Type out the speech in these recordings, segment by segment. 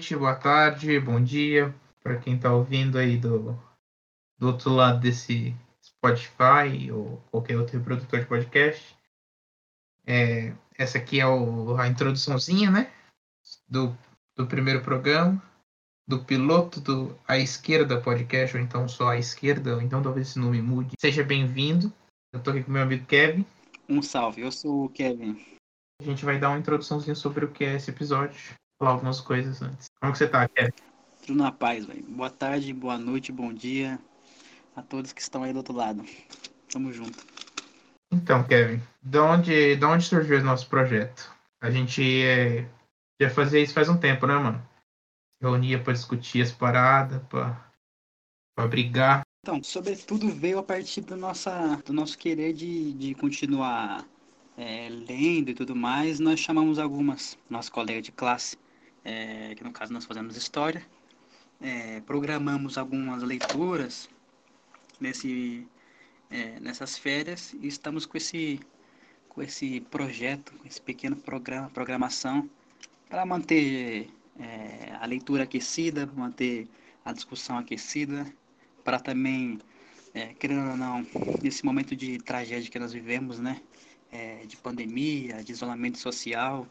Boa noite, boa tarde, bom dia para quem está ouvindo aí do, do outro lado desse Spotify ou qualquer outro reprodutor de podcast. É, essa aqui é o, a introduçãozinha, né? Do, do primeiro programa, do piloto do A Esquerda Podcast, ou então só A Esquerda, ou então talvez esse nome mude. Seja bem-vindo. Eu estou aqui com meu amigo Kevin. Um salve, eu sou o Kevin. A gente vai dar uma introduçãozinha sobre o que é esse episódio, falar algumas coisas antes. Como que você tá, Kevin? Tudo na paz, velho. Boa tarde, boa noite, bom dia a todos que estão aí do outro lado. Tamo junto. Então, Kevin, de onde, de onde surgiu o nosso projeto? A gente é, já fazia isso faz um tempo, né, mano? Reunia para discutir as paradas, para brigar. Então, sobretudo veio a partir do, nossa, do nosso querer de, de continuar é, lendo e tudo mais, nós chamamos algumas, nossos colegas de classe, é, que no caso nós fazemos história, é, programamos algumas leituras nesse, é, nessas férias e estamos com esse, com esse projeto, com esse pequeno programa, programação, para manter é, a leitura aquecida, manter a discussão aquecida, para também, é, querendo ou não, nesse momento de tragédia que nós vivemos, né? é, de pandemia, de isolamento social,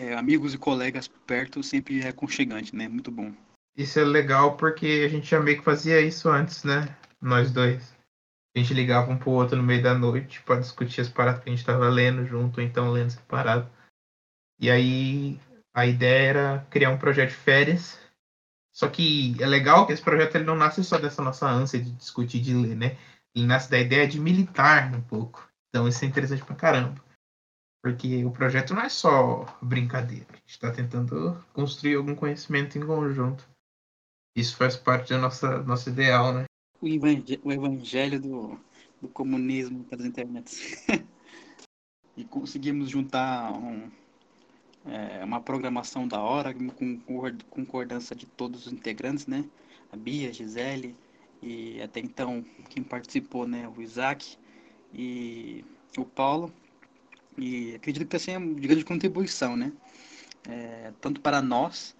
é, amigos e colegas perto sempre é aconchegante, né? Muito bom. Isso é legal porque a gente já meio que fazia isso antes, né? Nós dois. A gente ligava um pro outro no meio da noite para discutir as paradas que a gente estava lendo junto, ou então lendo separado. E aí a ideia era criar um projeto de férias. Só que é legal que esse projeto ele não nasce só dessa nossa ânsia de discutir, de ler, né? ele nasce da ideia de militar um pouco. Então isso é interessante pra caramba. Porque o projeto não é só brincadeira. A gente está tentando construir algum conhecimento em conjunto. Isso faz parte do nosso, nosso ideal, né? O, evangelho, o evangelho do, do comunismo pelas internets. e conseguimos juntar um, é, uma programação da hora, com concordância de todos os integrantes, né? A Bia, a Gisele, e até então quem participou, né, o Isaac e o Paulo. E acredito que assim é de grande contribuição, né? É, tanto para nós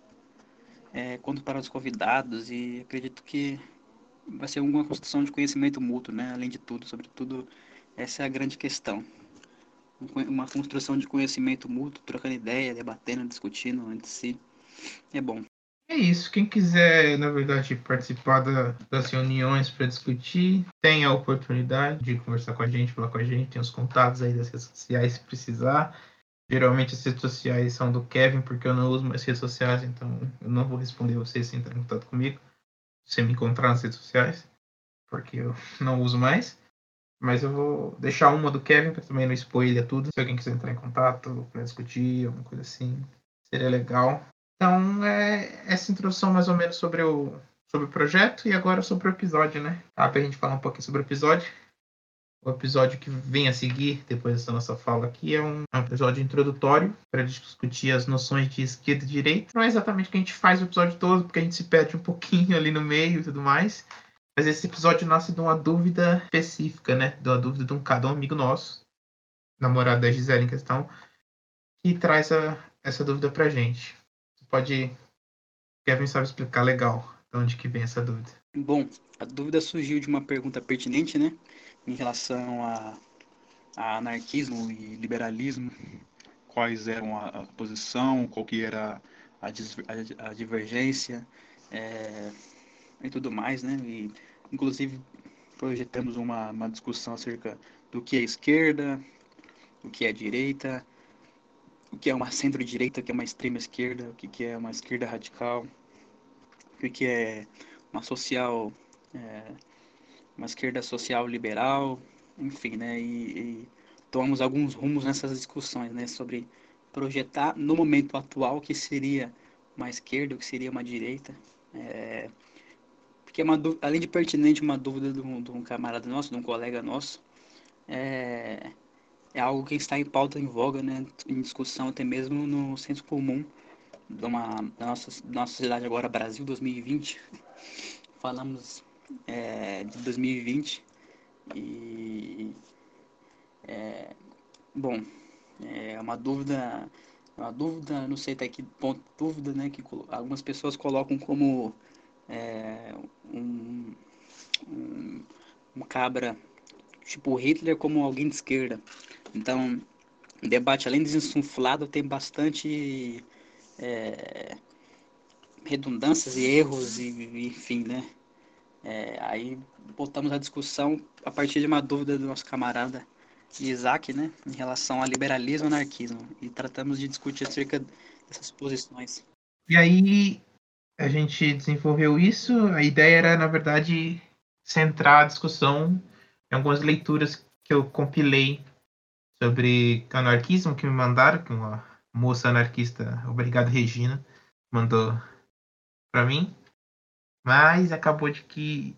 é, quanto para os convidados e acredito que vai ser uma construção de conhecimento mútuo, né? Além de tudo, sobretudo essa é a grande questão. Uma construção de conhecimento mútuo, trocando ideia, debatendo, discutindo entre si. É bom. É isso. Quem quiser, na verdade, participar da, das reuniões para discutir, tem a oportunidade de conversar com a gente, falar com a gente, tem os contatos aí das redes sociais se precisar. Geralmente as redes sociais são do Kevin, porque eu não uso mais redes sociais, então eu não vou responder você se entrar em contato comigo. Você me encontrar nas redes sociais, porque eu não uso mais. Mas eu vou deixar uma do Kevin para também não expor ele a tudo. Se alguém quiser entrar em contato para discutir, alguma coisa assim, seria legal. Então, é essa introdução mais ou menos sobre o, sobre o projeto e agora sobre o episódio, né? Tá, pra gente falar um pouquinho sobre o episódio. O episódio que vem a seguir, depois dessa nossa fala aqui, é um, é episódio introdutório para discutir as noções de esquerda e direita. Não é exatamente o que a gente faz o episódio todo, porque a gente se perde um pouquinho ali no meio e tudo mais. Mas esse episódio nasce de uma dúvida específica, né? De uma dúvida de um, cada um amigo nosso, namorado da Gisele em questão, que traz a, essa dúvida pra gente pode. Kevin sabe explicar legal de onde que vem essa dúvida. Bom, a dúvida surgiu de uma pergunta pertinente, né? Em relação a, a anarquismo e liberalismo. Quais eram a, a posição, qual que era a, a, a divergência é, e tudo mais, né? E, inclusive, projetamos uma, uma discussão acerca do que é esquerda, o que é direita, o que é uma centro-direita, o que é uma extrema esquerda, o que é uma esquerda radical, o que é uma social, é, uma esquerda social liberal, enfim, né? E, e, tomamos alguns rumos nessas discussões, né? Sobre projetar no momento atual o que seria uma esquerda, o que seria uma direita. É, porque é uma, além de pertinente, uma dúvida de um, de um camarada nosso, de um colega nosso, é, é algo que está em pauta, em voga, né, em discussão até mesmo no senso comum de uma, da nossa, da nossa sociedade agora, Brasil 2020. Falamos é, de 2020 e, é, bom, é uma dúvida a dúvida, não sei até que ponto, dúvida, né, que algumas pessoas colocam como é, um, um, um, cabra tipo Hitler como alguém de esquerda. Então, o debate, além de desinflado, tem bastante é, redundâncias e erros, e, enfim, né? É, aí botamos a discussão a partir de uma dúvida do nosso camarada Isaac, né, em relação a liberalismo e anarquismo, e tratamos de discutir acerca dessas posições. E aí a gente desenvolveu isso, a ideia era, na verdade, centrar a discussão em algumas leituras que eu compilei sobre anarquismo que me mandaram, que uma moça anarquista, obrigado Regina, mandou para mim. Mas acabou de que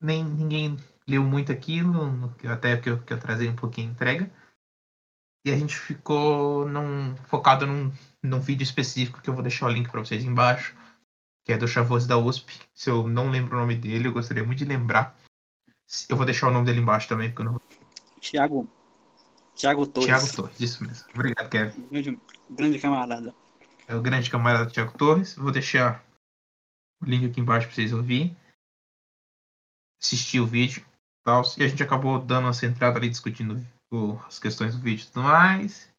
nem ninguém leu muito aquilo, até que eu, que eu trazei um pouquinho a entrega. E a gente ficou num, focado num, num vídeo específico que eu vou deixar o link para vocês embaixo, que é do Chavoso da USP. Se eu não lembro o nome dele, eu gostaria muito de lembrar. Eu vou deixar o nome dele embaixo também, porque eu não. Tiago. Tiago Torres. Tiago Torres, isso mesmo. Obrigado, Kevin. Grande, grande camarada. É o grande camarada Tiago Torres. Vou deixar o link aqui embaixo para vocês ouvirem. Assistir o vídeo. Tal, e a gente acabou dando essa entrada ali discutindo as questões do vídeo e tudo mais.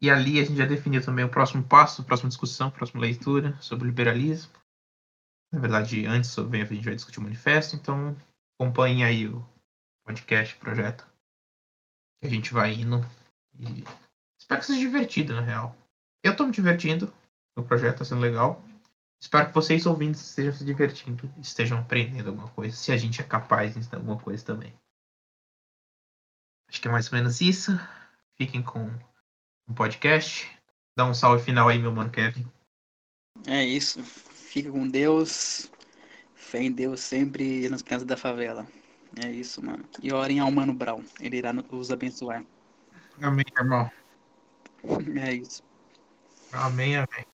E ali a gente já definiu também o próximo passo, a próxima discussão, a próxima leitura sobre liberalismo. Na verdade, antes sobre a gente vai discutir o manifesto, então acompanhe aí o podcast, o projeto. A gente vai indo. E espero que seja divertido, na real. Eu estou me divertindo. O projeto está sendo legal. Espero que vocês ouvindo estejam se divertindo, estejam aprendendo alguma coisa, se a gente é capaz de ensinar alguma coisa também. Acho que é mais ou menos isso. Fiquem com o podcast. Dá um salve final aí, meu mano Kevin. É isso. Fica com Deus. Fé em Deus sempre nas crianças da favela. É isso, mano. E orem ao Mano Brown. Ele irá nos abençoar. Amém, irmão. É isso. Amém, amém.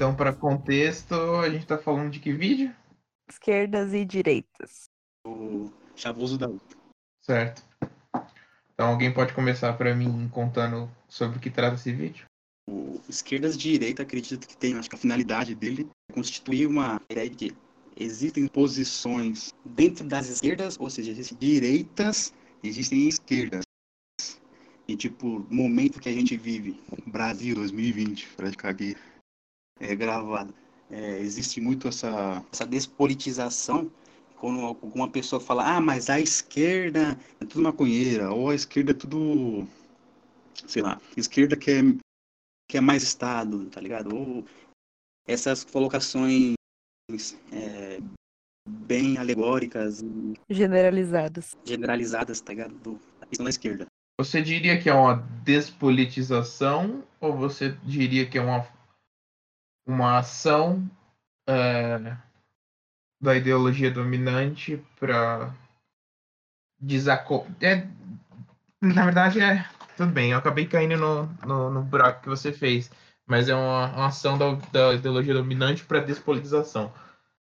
Então, para contexto, a gente está falando de que vídeo? Esquerdas e direitas. O chavoso da luta. Certo. Então, alguém pode começar para mim contando sobre o que trata esse vídeo? O esquerdas e direita, acredito que tem, acho que a finalidade dele é constituir uma ideia de que existem posições dentro das esquerdas, ou seja, existem direitas, existem esquerdas. E, tipo, no momento que a gente vive, Brasil 2020, para ficar aqui é, gravada. É, existe muito essa, essa despolitização quando alguma pessoa fala, ah, mas a esquerda é tudo maconheira, ou a esquerda é tudo, sei lá, esquerda quer, quer mais Estado, tá ligado? Ou essas colocações é, bem alegóricas. Generalizadas. Generalizadas, tá ligado? Do, da questão da esquerda. Você diria que é uma despolitização ou você diria que é uma uma ação é, da ideologia dominante para desacoplar. É, na verdade, é. Tudo bem, eu acabei caindo no, no, no buraco que você fez, mas é uma, uma ação da, da ideologia dominante para despolitização.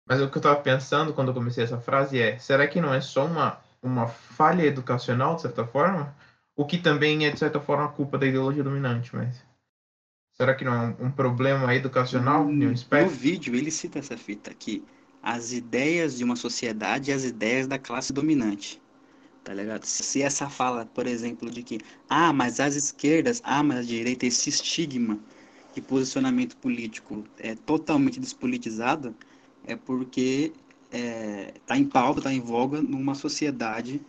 Mas o que eu estava pensando quando eu comecei essa frase é: será que não é só uma, uma falha educacional, de certa forma? O que também é, de certa forma, culpa da ideologia dominante, mas. Será que não é um, problema educacional no, No vídeo ele cita essa fita aqui. As ideias de uma sociedade e as ideias da classe dominante. Tá ligado? Se essa fala, por exemplo, de que, ah, mas as esquerdas, ah, mas a direita, esse estigma de posicionamento político é totalmente despolitizado, é porque é, tá em pauta, tá em voga numa sociedade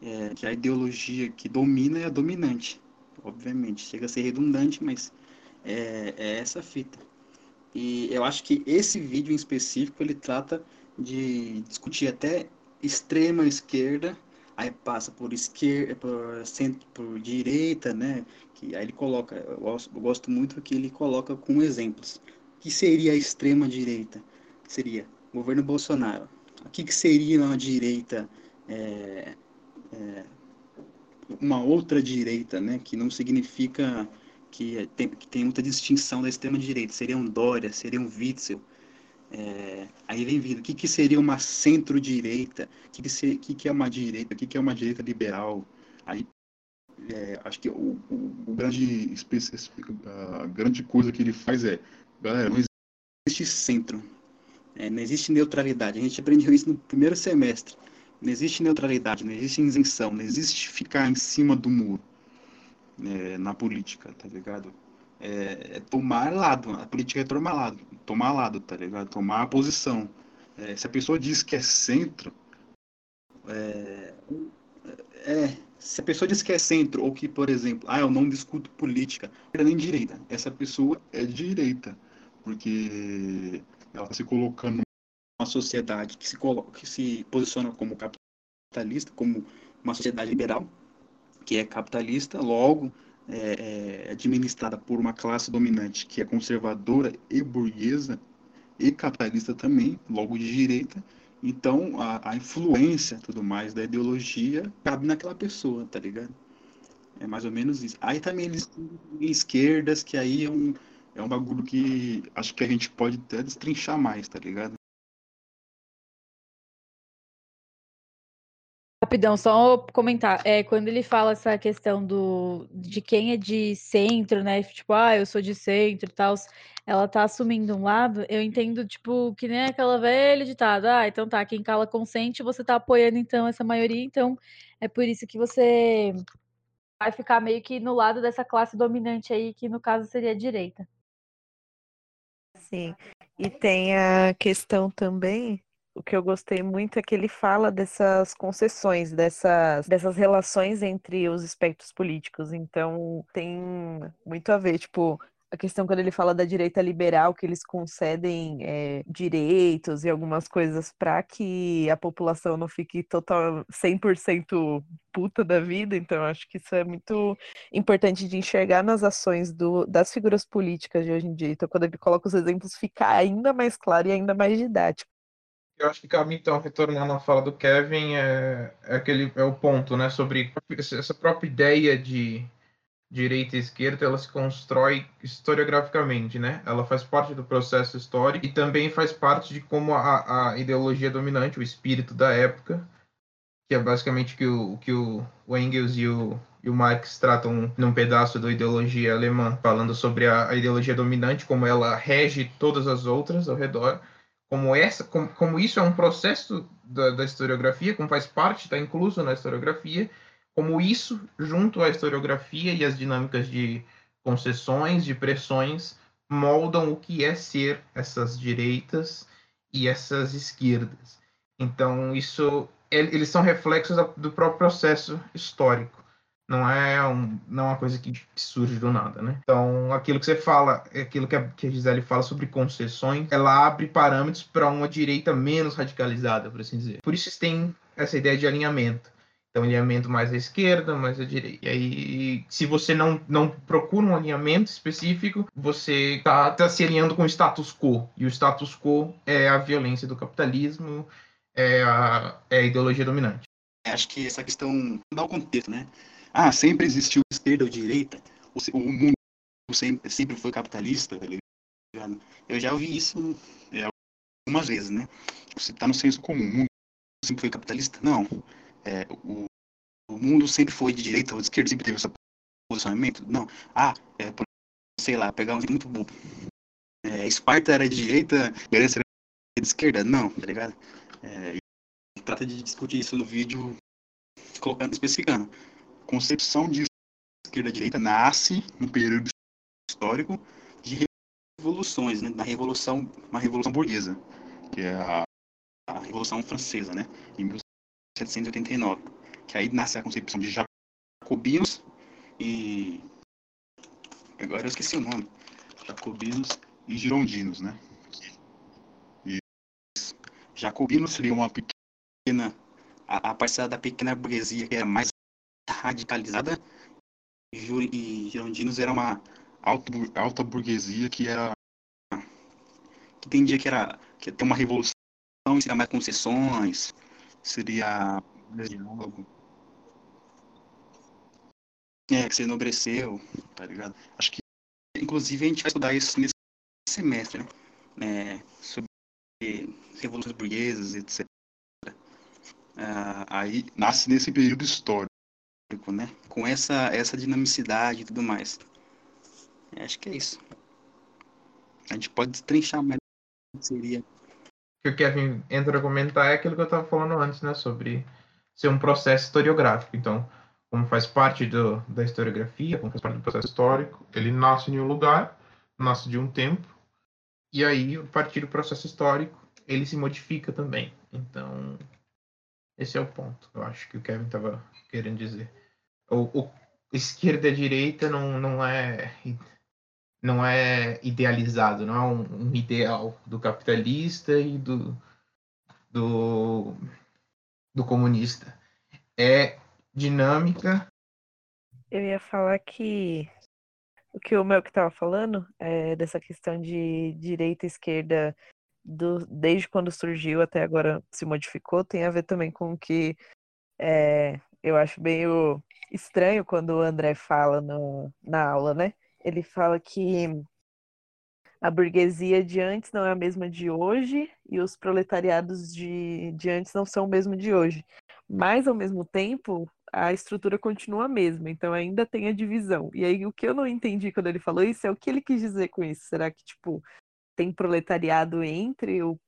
é, que a ideologia que domina é a dominante. Obviamente, chega a ser redundante, mas é, é essa fita. E eu acho que esse vídeo em específico ele trata de discutir até extrema esquerda, aí passa por esquerda, por centro, por direita, né? Que aí ele coloca, eu gosto, eu gosto muito que ele coloca com exemplos. O que seria a extrema direita? Seria governo Bolsonaro. O que, que seria uma direita é, é, uma outra direita, né? Que não significa que tem, que tem muita distinção da extrema direita. Seria um Dória, seria um Witzel. É, aí vem vindo, o que, que seria uma centro-direita? O que, que, ser, que, que é uma direita? O que, que é uma direita liberal? Aí é, acho que o, o, o grande, a grande coisa que ele faz é, galera, não existe centro, é, não existe neutralidade. A gente aprendeu isso no primeiro semestre. Não existe neutralidade, não existe isenção, não existe ficar em cima do muro é, na política, tá ligado? É, é, tomar lado, a política é tomar lado, tomar lado, tá ligado? Tomar a posição. É, se a pessoa diz que é centro, é, é, se a pessoa diz que é centro, ou que, por exemplo, ah, eu não discuto política, é nem direita. Essa pessoa é direita, porque ela está se colocando numa sociedade que se, coloca, que se posiciona como capitalista, como uma sociedade liberal, que é capitalista, logo é, é administrada por uma classe dominante que é conservadora e burguesa, e capitalista também, logo de direita, então, a, a influência tudo mais da ideologia cabe naquela pessoa, tá ligado? É mais ou menos isso. Aí também eles esquerdas, que aí é um, é um bagulho que acho que a gente pode até destrinchar mais, tá ligado? Rapidão, só comentar. É, quando ele fala essa questão do de quem é de centro, né? Tipo, ah, eu sou de centro e tal, ela tá assumindo um lado, eu entendo, tipo, que nem aquela velha ditada, ah, então tá, quem cala consente, você tá apoiando então essa maioria, então é por isso que você vai ficar meio que no lado dessa classe dominante aí, que no caso seria a direita. Sim. E tem a questão também o que eu gostei muito é que ele fala dessas concessões, dessas, dessas relações entre os espectros políticos. Então, tem muito a ver, tipo, a questão quando ele fala da direita liberal, que eles concedem é, direitos e algumas coisas para que a população não fique total 100% puta da vida. Então, acho que isso é muito importante de enxergar nas ações do, das figuras políticas de hoje em dia. Então, quando ele coloca os exemplos, fica ainda mais claro e ainda mais didático. Eu acho que cabe então retornar na fala do Kevin é, é aquele é o ponto, né, sobre essa própria ideia de direita e esquerda, ela se constrói historiograficamente, né? Ela faz parte do processo histórico e também faz parte de como a, a ideologia dominante, o espírito da época, que é basicamente que o que o, o Engels e o, e o Marx tratam num pedaço da ideologia alemã, falando sobre a, a ideologia dominante, como ela rege todas as outras ao redor como essa, como, como isso é um processo da, da, historiografia, como faz parte, está incluso na historiografia, como isso, junto à historiografia e as dinâmicas de concessões, de pressões, moldam o que é ser essas direitas e essas esquerdas. Então, isso, eles são reflexos do próprio processo histórico. Não é, um, não é uma coisa que surge do nada, né? Então, aquilo que você fala, aquilo que a, que a Gisele fala sobre concessões, ela abre parâmetros para uma direita menos radicalizada, por assim dizer. Por isso tem essa ideia de alinhamento. Então, alinhamento mais à esquerda, mais à direita. E aí, se você não, não procura um alinhamento específico, você está tá se alinhando com o status quo. E o status quo é a violência do capitalismo, é a, é a ideologia dominante. Acho que essa questão dá o contexto, né? Ah, sempre existiu esquerda ou direita, o, mundo sempre, sempre foi capitalista, tá ligado? Eu já ouvi isso é, algumas vezes, né? Você tá no senso comum, o mundo sempre foi capitalista? Não. É, o, o mundo sempre foi de direita ou de esquerda, sempre teve esse posicionamento? Não. Ah, é, por, sei lá, pegar um muito bobo. É, Esparta era de direita, Grécia era de esquerda? Não, tá ligado? É, trata de discutir isso no vídeo, colocando, especificando concepção de esquerda-direita nasce no período histórico de revoluções, né? Da revolução, uma revolução burguesa, que é a, a Revolução Francesa, né? Em 1789, que aí nasce a concepção de jacobinos e agora eu esqueci o nome, jacobinos e girondinos, né? E jacobinos seria uma pequena a, a parcela da pequena burguesia que era mais radicalizada e girondinos era uma alta, alta burguesia que era que entendia que era que ia ter uma revolução, seria mais concessões, seria diálogo. É, que você enobreceu, tá ligado? Acho que, inclusive, a gente vai estudar isso nesse semestre, né? É, sobre revoluções burguesas, etc. Ah, aí nasce nesse período histórico, né? Com essa, essa dinamicidade e tudo mais. Acho que é isso. A gente pode destrinchar mais seria. O que o Kevin entra a comentar é aquilo que eu estava falando antes, né? Sobre ser um processo historiográfico. Então, como faz parte do, da historiografia, como faz parte do processo histórico, ele nasce em um lugar, nasce de um tempo, e aí, a partir do processo histórico, ele se modifica também. Então, esse é o ponto, eu acho que o Kevin estava querendo dizer. O, o esquerda direita não, não é não é idealizado, não é um, um ideal do capitalista e do, do, do comunista. É dinâmica. Eu ia falar que o que o meu que estava falando é dessa questão de direita e esquerda do, desde quando surgiu até agora se modificou tem a ver também com o que é, eu acho meio estranho quando o André fala no, na aula, né? ele fala que a burguesia de antes não é a mesma de hoje e os proletariados de, de antes não são o mesmo de hoje. Mas, ao mesmo tempo, a estrutura continua a mesma, então ainda tem a divisão. E aí, o que eu não entendi quando ele falou isso é o que ele quis dizer com isso. Será que, tipo, tem proletariado entre o.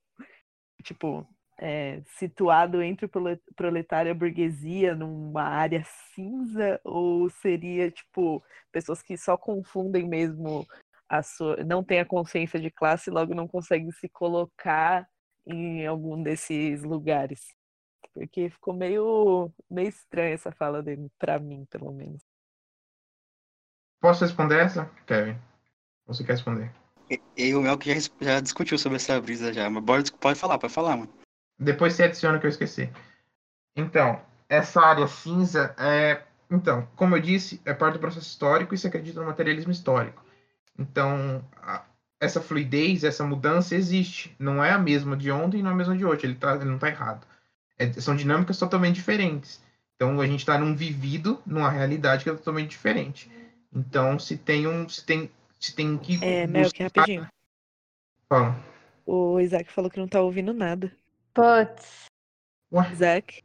Tipo, é, situado entre o proletário e a burguesia numa área cinza? Ou seria tipo pessoas que só confundem mesmo a sua não têm a consciência de classe e logo não conseguem se colocar em algum desses lugares? Porque ficou meio meio estranha essa fala dele para mim pelo menos. Posso responder essa? Kevin você quer responder? Eu o Mel que já, já discutiu sobre essa brisa já mas pode falar pode falar mano depois você adiciona que eu esqueci. Então, essa área cinza é. Então, como eu disse, é parte do processo histórico e se acredita no materialismo histórico. Então, a, essa fluidez, essa mudança existe. Não é a mesma de ontem e não é a mesma de hoje. Ele, tá, ele não está errado. É, são dinâmicas totalmente diferentes. Então, a gente está num vivido, numa realidade que é totalmente diferente. Então, se tem um. Se tem, se tem que. É, Mel, que rapidinho. Fala. O Isaac falou que não está ouvindo nada. Putz. Zack.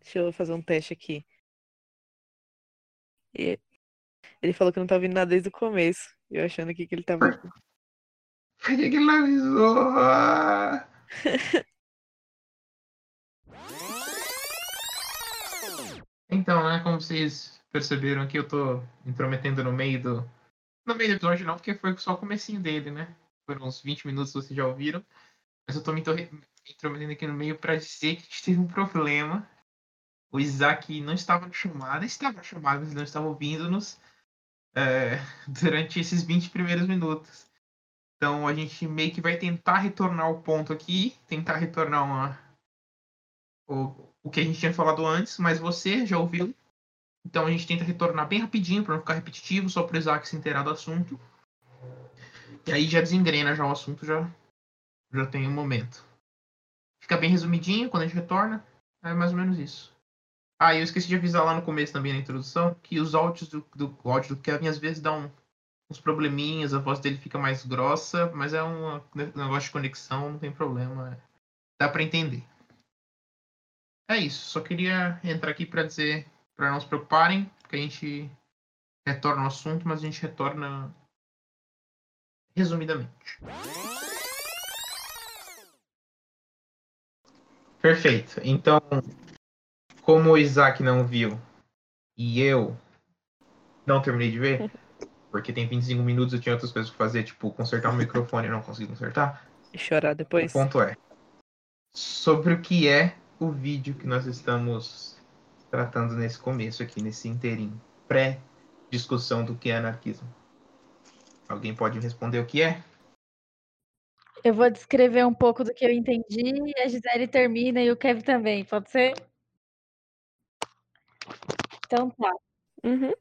Deixa eu fazer um teste aqui. E ele falou que não tá ouvindo nada desde o começo. Eu achando aqui que ele tava. Por que, ele não avisou? então, né, como vocês perceberam aqui, eu tô intrometendo no meio do. No meio do episódio não, porque foi só o comecinho dele, né? Foram uns 20 minutos, vocês já ouviram. Mas eu tô me intrometendo aqui no meio para dizer que a gente teve um problema. O Isaac não estava na chamada, estava na chamada, mas não estava ouvindo-nos é, durante esses 20 primeiros minutos. Então a gente meio que vai tentar retornar o ponto aqui, tentar retornar uma, o, o que a gente tinha falado antes, mas você já ouviu. Então a gente tenta retornar bem rapidinho para não ficar repetitivo, só para o Isaac se inteirar do assunto. E aí já desengrena já o assunto, já, já tem um momento. Fica bem resumidinho quando a gente retorna. É mais ou menos isso. Ah, eu esqueci de avisar lá no começo também na introdução que os áudios do, do áudio do Kevin às vezes dão uns probleminhas, a voz dele fica mais grossa, mas é um negócio de conexão, não tem problema. Dá para entender. É isso. Só queria entrar aqui para dizer para não se preocuparem, que a gente retorna ao assunto, mas a gente retorna resumidamente. Perfeito. Então, como o Isaac não viu e eu não terminei de ver, porque tem 25 minutos eu tinha outras coisas pra fazer, tipo consertar o microfone e não consegui consertar. E chorar depois. O ponto é sobre o que é o vídeo que nós estamos tratando nesse começo aqui, nesse inteirinho, pré-discussão do que é anarquismo. Alguém pode responder o que é? Eu vou descrever um pouco do que eu entendi e a Gisele termina e o Kevin também, pode ser? Então tá. Uhum.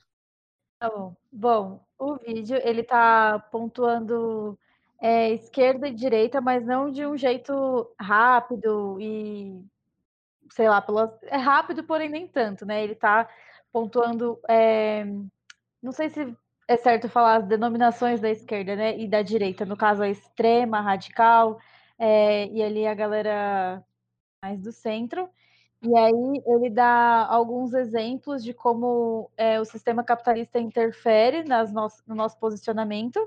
Tá bom. Bom, o vídeo ele tá pontuando é, esquerda e direita, mas não de um jeito rápido e sei lá, pela... é rápido, porém nem tanto, né? Ele tá pontuando, é, não sei se é certo falar as denominações da esquerda né, e da direita, no caso a extrema, a radical, é, e ali a galera mais do centro. E aí ele dá alguns exemplos de como é, o sistema capitalista interfere nas no, no nosso posicionamento.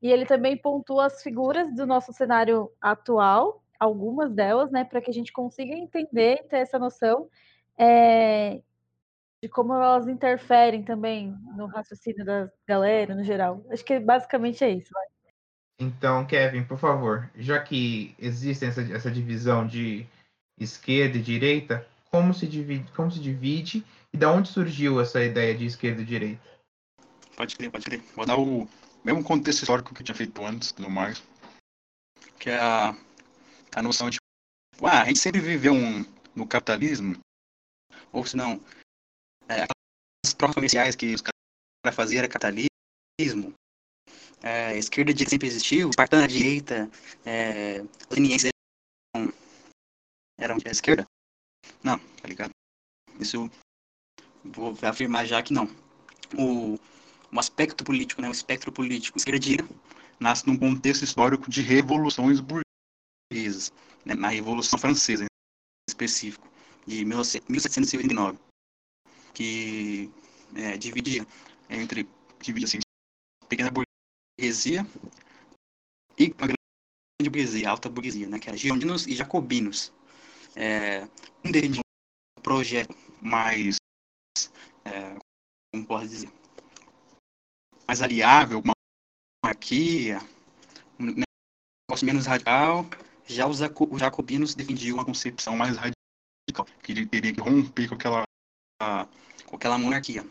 E ele também pontua as figuras do nosso cenário atual, algumas delas, né, para que a gente consiga entender, ter essa noção é, de como elas interferem também no raciocínio da galera, no geral. Acho que basicamente é isso. Vai. Então, Kevin, por favor, já que existe essa, essa divisão de esquerda e direita, como se divide, como se divide e da onde surgiu essa ideia de esquerda e direita? Pode crer, pode crer. Vou dar o mesmo contexto histórico que eu tinha feito antes, no mais, que é a, a noção de ah, a gente sempre viveu um, no capitalismo, ou se não, é, as trocas comerciais que os caras faziam era capitalismo, é, esquerda de sempre existiu, espartana direita, é, lenienses eram, eram de esquerda. Não, tá ligado? Isso vou afirmar já que não. O, um aspecto político, né, um espectro político esquerda nasce num contexto histórico de revoluções burguesas, né, na Revolução Francesa em específico, de 1789, que é, dividia entre dividia assim, pequena burguesia e uma grande burguesia, alta burguesia, né, que era girondinos e jacobinos. É, um deles um projeto mais, é, como posso dizer, mais aliável, uma monarquia, um negócio menos radical. Já os jacobinos defendiam uma concepção mais radical, que ele teria que romper com aquela, com aquela monarquia,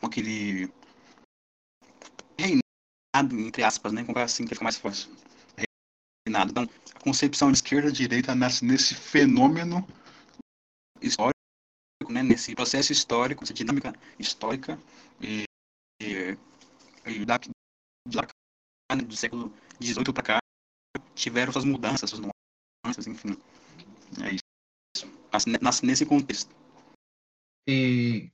com aquele reinado, entre aspas, né? Como assim que fica mais fácil. Reinado. Então, a concepção de esquerda e direita nasce nesse fenômeno histórico, né? nesse processo histórico, essa dinâmica histórica e, e, e da, da, né? do século XVIII para cá tiveram suas mudanças, suas nuances, enfim. É isso. Nasce nesse contexto. E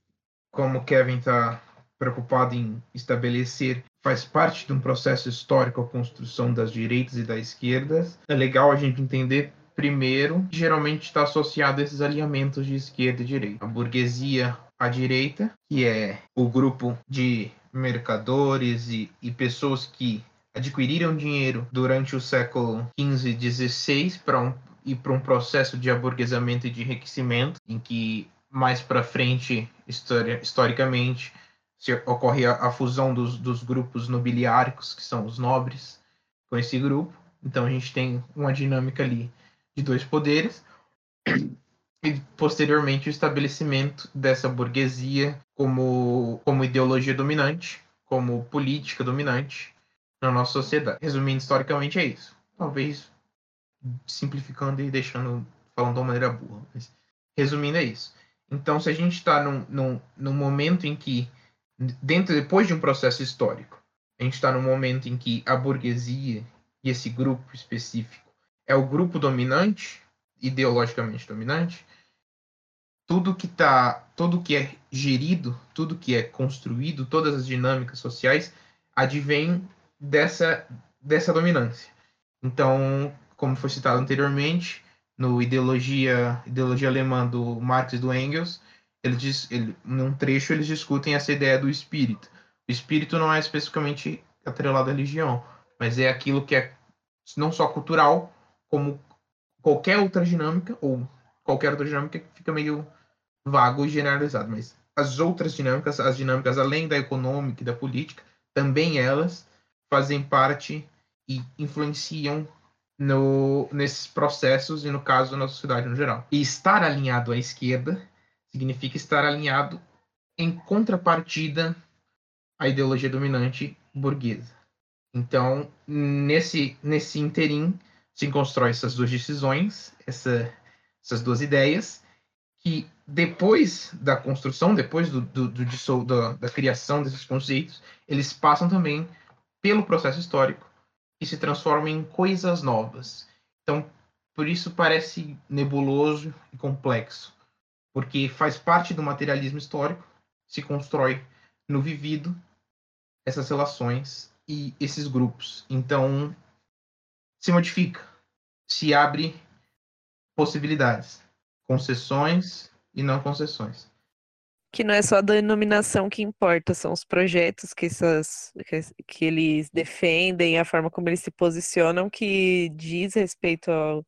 como Kevin está preocupado em estabelecer faz parte de um processo histórico a construção das direitas e das esquerdas. É legal a gente entender primeiro, geralmente está associado a esses alinhamentos de esquerda e direita. A burguesia à direita, que é o grupo de mercadores e, e pessoas que adquiriram dinheiro durante o século XV e XVI para um, ir para um processo de aburguesamento e de enriquecimento, em que mais para frente, histori historicamente, ocorre a, a fusão dos, dos, grupos nobiliáricos, que são os nobres, com esse grupo. Então a gente tem uma dinâmica ali de dois poderes e posteriormente o estabelecimento dessa burguesia como, como ideologia dominante, como política dominante na nossa sociedade. Resumindo historicamente é isso. Talvez simplificando e deixando falando de uma maneira burra, mas resumindo é isso. Então, se a gente está num, num, num momento em que dentro depois de um processo histórico, a gente está num momento em que a burguesia e esse grupo específico é o grupo dominante, ideologicamente dominante, tudo que tá, tudo que é gerido, tudo que é construído, todas as dinâmicas sociais advém dessa dessa dominância. Então, como foi citado anteriormente, no ideologia ideologia alemã do Marx e do Engels, ele diz, ele, num trecho eles discutem essa ideia do espírito. O espírito não é especificamente atrelado à religião, mas é aquilo que é não só cultural, como qualquer outra dinâmica, ou qualquer outra dinâmica que fica meio vago e generalizado, mas as outras dinâmicas, as dinâmicas além da econômica e da política, também elas fazem parte e influenciam no, nesses processos e no caso na sociedade no geral. E estar alinhado à esquerda significa estar alinhado em contrapartida à ideologia dominante burguesa. Então, nesse, nesse interim, se constrói essas duas decisões, essa, essas duas ideias, que depois da construção, depois do, do, do, do, da criação desses conceitos, eles passam também pelo processo histórico e se transformam em coisas novas. Então, por isso parece nebuloso e complexo porque faz parte do materialismo histórico, se constrói no vivido essas relações e esses grupos. Então, se modifica, se abre possibilidades, concessões e não concessões. Que não é só a denominação que importa, são os projetos que, essas, que, que eles defendem, a forma como eles se posicionam, que diz respeito ao,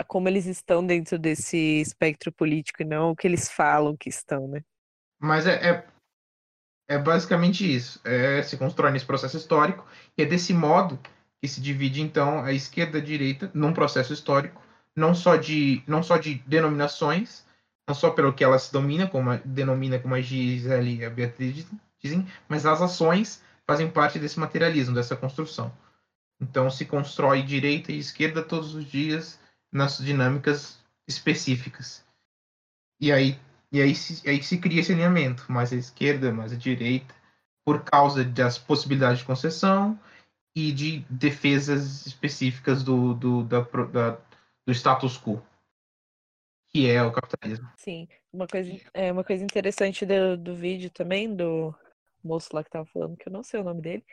a como eles estão dentro desse espectro político e não o que eles falam que estão, né? Mas é, é, é basicamente isso. É, se constrói nesse processo histórico, e é desse modo que se divide, então, a esquerda e a direita num processo histórico, não só de, não só de denominações, não só pelo que ela se domina, como denomina como a Gisele e a Beatriz dizem, mas as ações fazem parte desse materialismo, dessa construção. Então se constrói direita e esquerda todos os dias nas dinâmicas específicas. E aí, e aí, se, aí se cria esse alinhamento, mais a esquerda, mais a direita, por causa das possibilidades de concessão e de defesas específicas do, do, da, da, do status quo que é o capitalismo. Sim, uma coisa, é, uma coisa interessante do, do vídeo também, do moço lá que tava falando, que eu não sei o nome dele,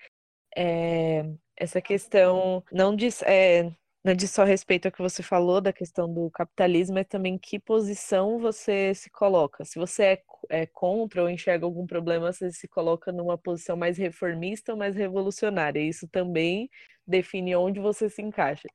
é essa questão não diz, é, não diz só respeito ao que você falou da questão do capitalismo, mas também que posição você se coloca. Se você é, é contra ou enxerga algum problema, você se coloca numa posição mais reformista ou mais revolucionária. Isso também define onde você se encaixa.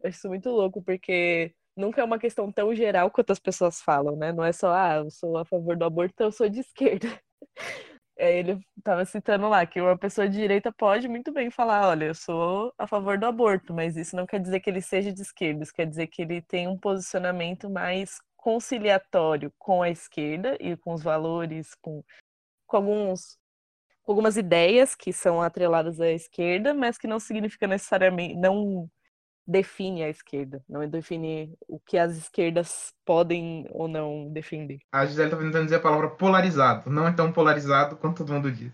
Eu acho isso muito louco, porque nunca é uma questão tão geral quanto as pessoas falam, né? Não é só, ah, eu sou a favor do aborto, então eu sou de esquerda. É, ele estava citando lá que uma pessoa de direita pode muito bem falar, olha, eu sou a favor do aborto, mas isso não quer dizer que ele seja de esquerda, isso quer dizer que ele tem um posicionamento mais conciliatório com a esquerda e com os valores, com, com alguns com algumas ideias que são atreladas à esquerda, mas que não significa necessariamente, não define a esquerda, não define o que as esquerdas podem ou não defender. A Gisele está tentando dizer a palavra polarizado. Não é tão polarizado quanto todo mundo diz.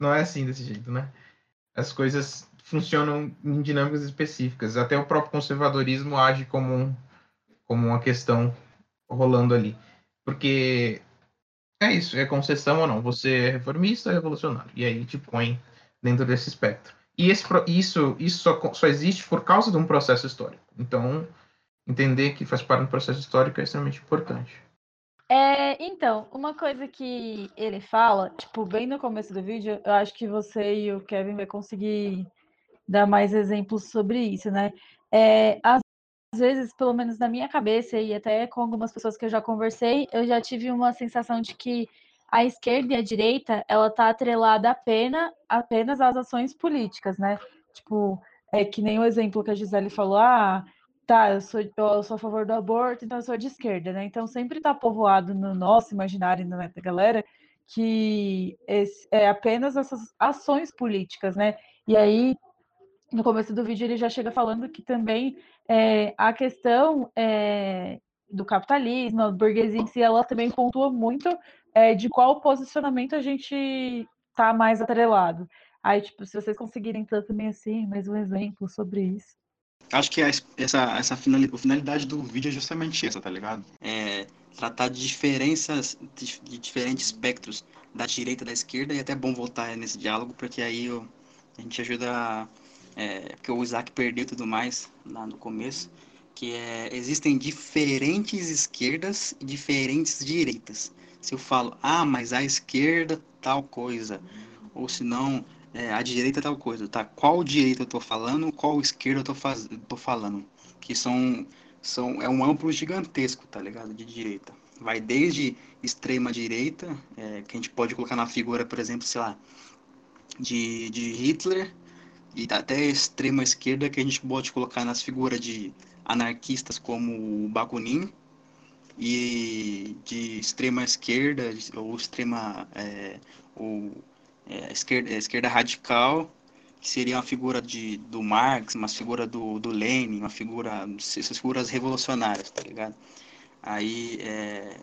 Não é assim desse jeito, né? As coisas funcionam em dinâmicas específicas. Até o próprio conservadorismo age como, um, como uma questão rolando ali. Porque é isso, é concessão ou não. Você é reformista ou revolucionário. E aí te põe dentro desse espectro. E esse, isso, isso só, só existe por causa de um processo histórico. Então, entender que faz parte do processo histórico é extremamente importante. É, então, uma coisa que ele fala, tipo, bem no começo do vídeo, eu acho que você e o Kevin vai conseguir dar mais exemplos sobre isso, né? É, às vezes, pelo menos na minha cabeça e até com algumas pessoas que eu já conversei, eu já tive uma sensação de que a esquerda e a direita, ela tá atrelada apenas, apenas às ações políticas, né? Tipo, é que nem o exemplo que a Gisele falou, ah, tá, eu sou, eu sou a favor do aborto, então eu sou de esquerda, né? Então sempre tá povoado no nosso imaginário, né, da galera, que esse, é apenas essas ações políticas, né? E aí, no começo do vídeo, ele já chega falando que também é, a questão é, do capitalismo, a burguesia em si, ela também pontua muito é, de qual posicionamento a gente tá mais atrelado. Aí, tipo, se vocês conseguirem também assim, mais um exemplo sobre isso. Acho que essa, essa finalidade do vídeo é justamente essa, tá ligado? É tratar de diferenças, de, diferentes espectros da direita e da esquerda, e é até bom voltar nesse diálogo, porque aí eu, a gente ajuda é, porque o Isaac perdeu tudo mais lá no começo, que é, existem diferentes esquerdas e diferentes direitas se eu falo, ah, mas a esquerda tal coisa, ou se não, é, a direita tal coisa, tá? Qual direita eu tô falando, qual esquerda eu tô, faz... tô falando? Que são, são, é um amplo gigantesco, tá ligado? De direita. Vai desde extrema direita, é, que a gente pode colocar na figura, por exemplo, sei lá, de, de Hitler, e até extrema esquerda, que a gente pode colocar nas figuras de anarquistas como o Bakunin, e de extrema esquerda ou extrema é, ou é, esquerda, esquerda radical que seria uma figura de, do Marx, uma figura do, do Lenin, uma figura, essas figuras revolucionárias, tá ligado? Aí é,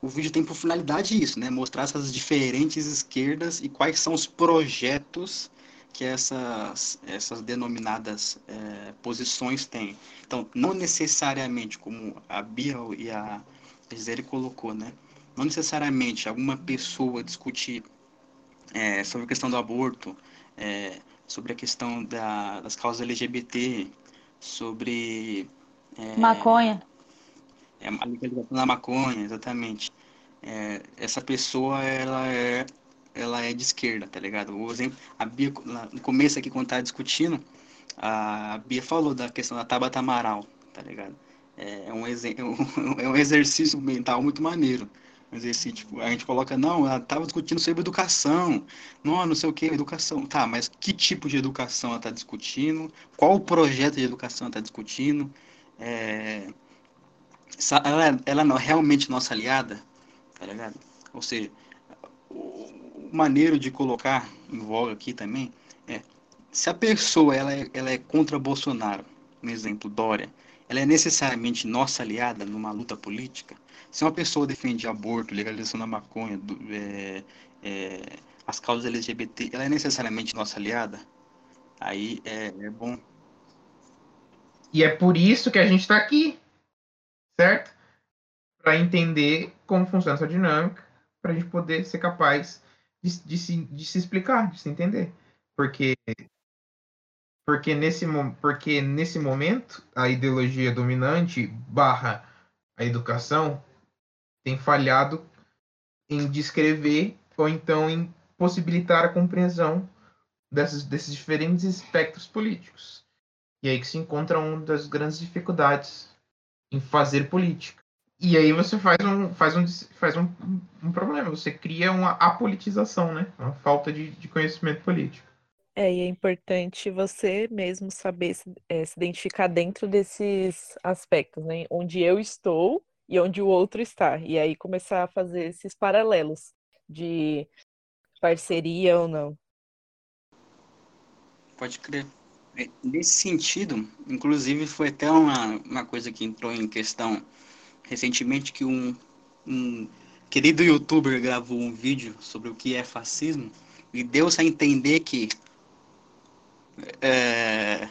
o vídeo tem por finalidade isso, né? Mostrar essas diferentes esquerdas e quais são os projetos que essas, essas denominadas é, posições têm. Então, não necessariamente como a Bia e a Gisele colocou, né? não necessariamente alguma pessoa discutir é, sobre a questão do aborto, é, sobre a questão da, das causas LGBT, sobre. É, maconha. É, a legalização da maconha, exatamente. É, essa pessoa, ela é, ela é de esquerda, tá ligado? O exemplo, a Bia, no começo aqui, quando tava discutindo, a Bia falou da questão da Tabata Amaral, tá ligado? É, é um, é um exercício mental muito maneiro. Um exercício, tipo, a gente coloca, não, ela estava discutindo sobre educação, não, não sei o que, educação. Tá, mas que tipo de educação ela está discutindo? Qual o projeto de educação ela está discutindo? É, ela, ela não é realmente nossa aliada, tá ligado? Ou seja, o maneiro de colocar em voga aqui também é se a pessoa ela é, ela é contra Bolsonaro, um exemplo, Dória, ela é necessariamente nossa aliada numa luta política? Se uma pessoa defende aborto, legalização da maconha, do, é, é, as causas LGBT, ela é necessariamente nossa aliada? Aí é, é bom. E é por isso que a gente está aqui, certo? Para entender como funciona essa dinâmica, para a gente poder ser capaz de, de, se, de se explicar, de se entender. Porque porque nesse, porque nesse momento a ideologia dominante barra a educação tem falhado em descrever ou então em possibilitar a compreensão desses, desses diferentes espectros políticos. E aí que se encontra uma das grandes dificuldades em fazer política. E aí você faz um, faz um, faz um, um problema, você cria uma apolitização, né? Uma falta de, de conhecimento político. É, e é importante você mesmo saber se, é, se identificar dentro desses aspectos, né? Onde eu estou e onde o outro está. E aí começar a fazer esses paralelos de parceria ou não. Pode crer. É, nesse sentido, inclusive foi até uma, uma coisa que entrou em questão recentemente que um, um querido youtuber gravou um vídeo sobre o que é fascismo e deu-se a entender que é,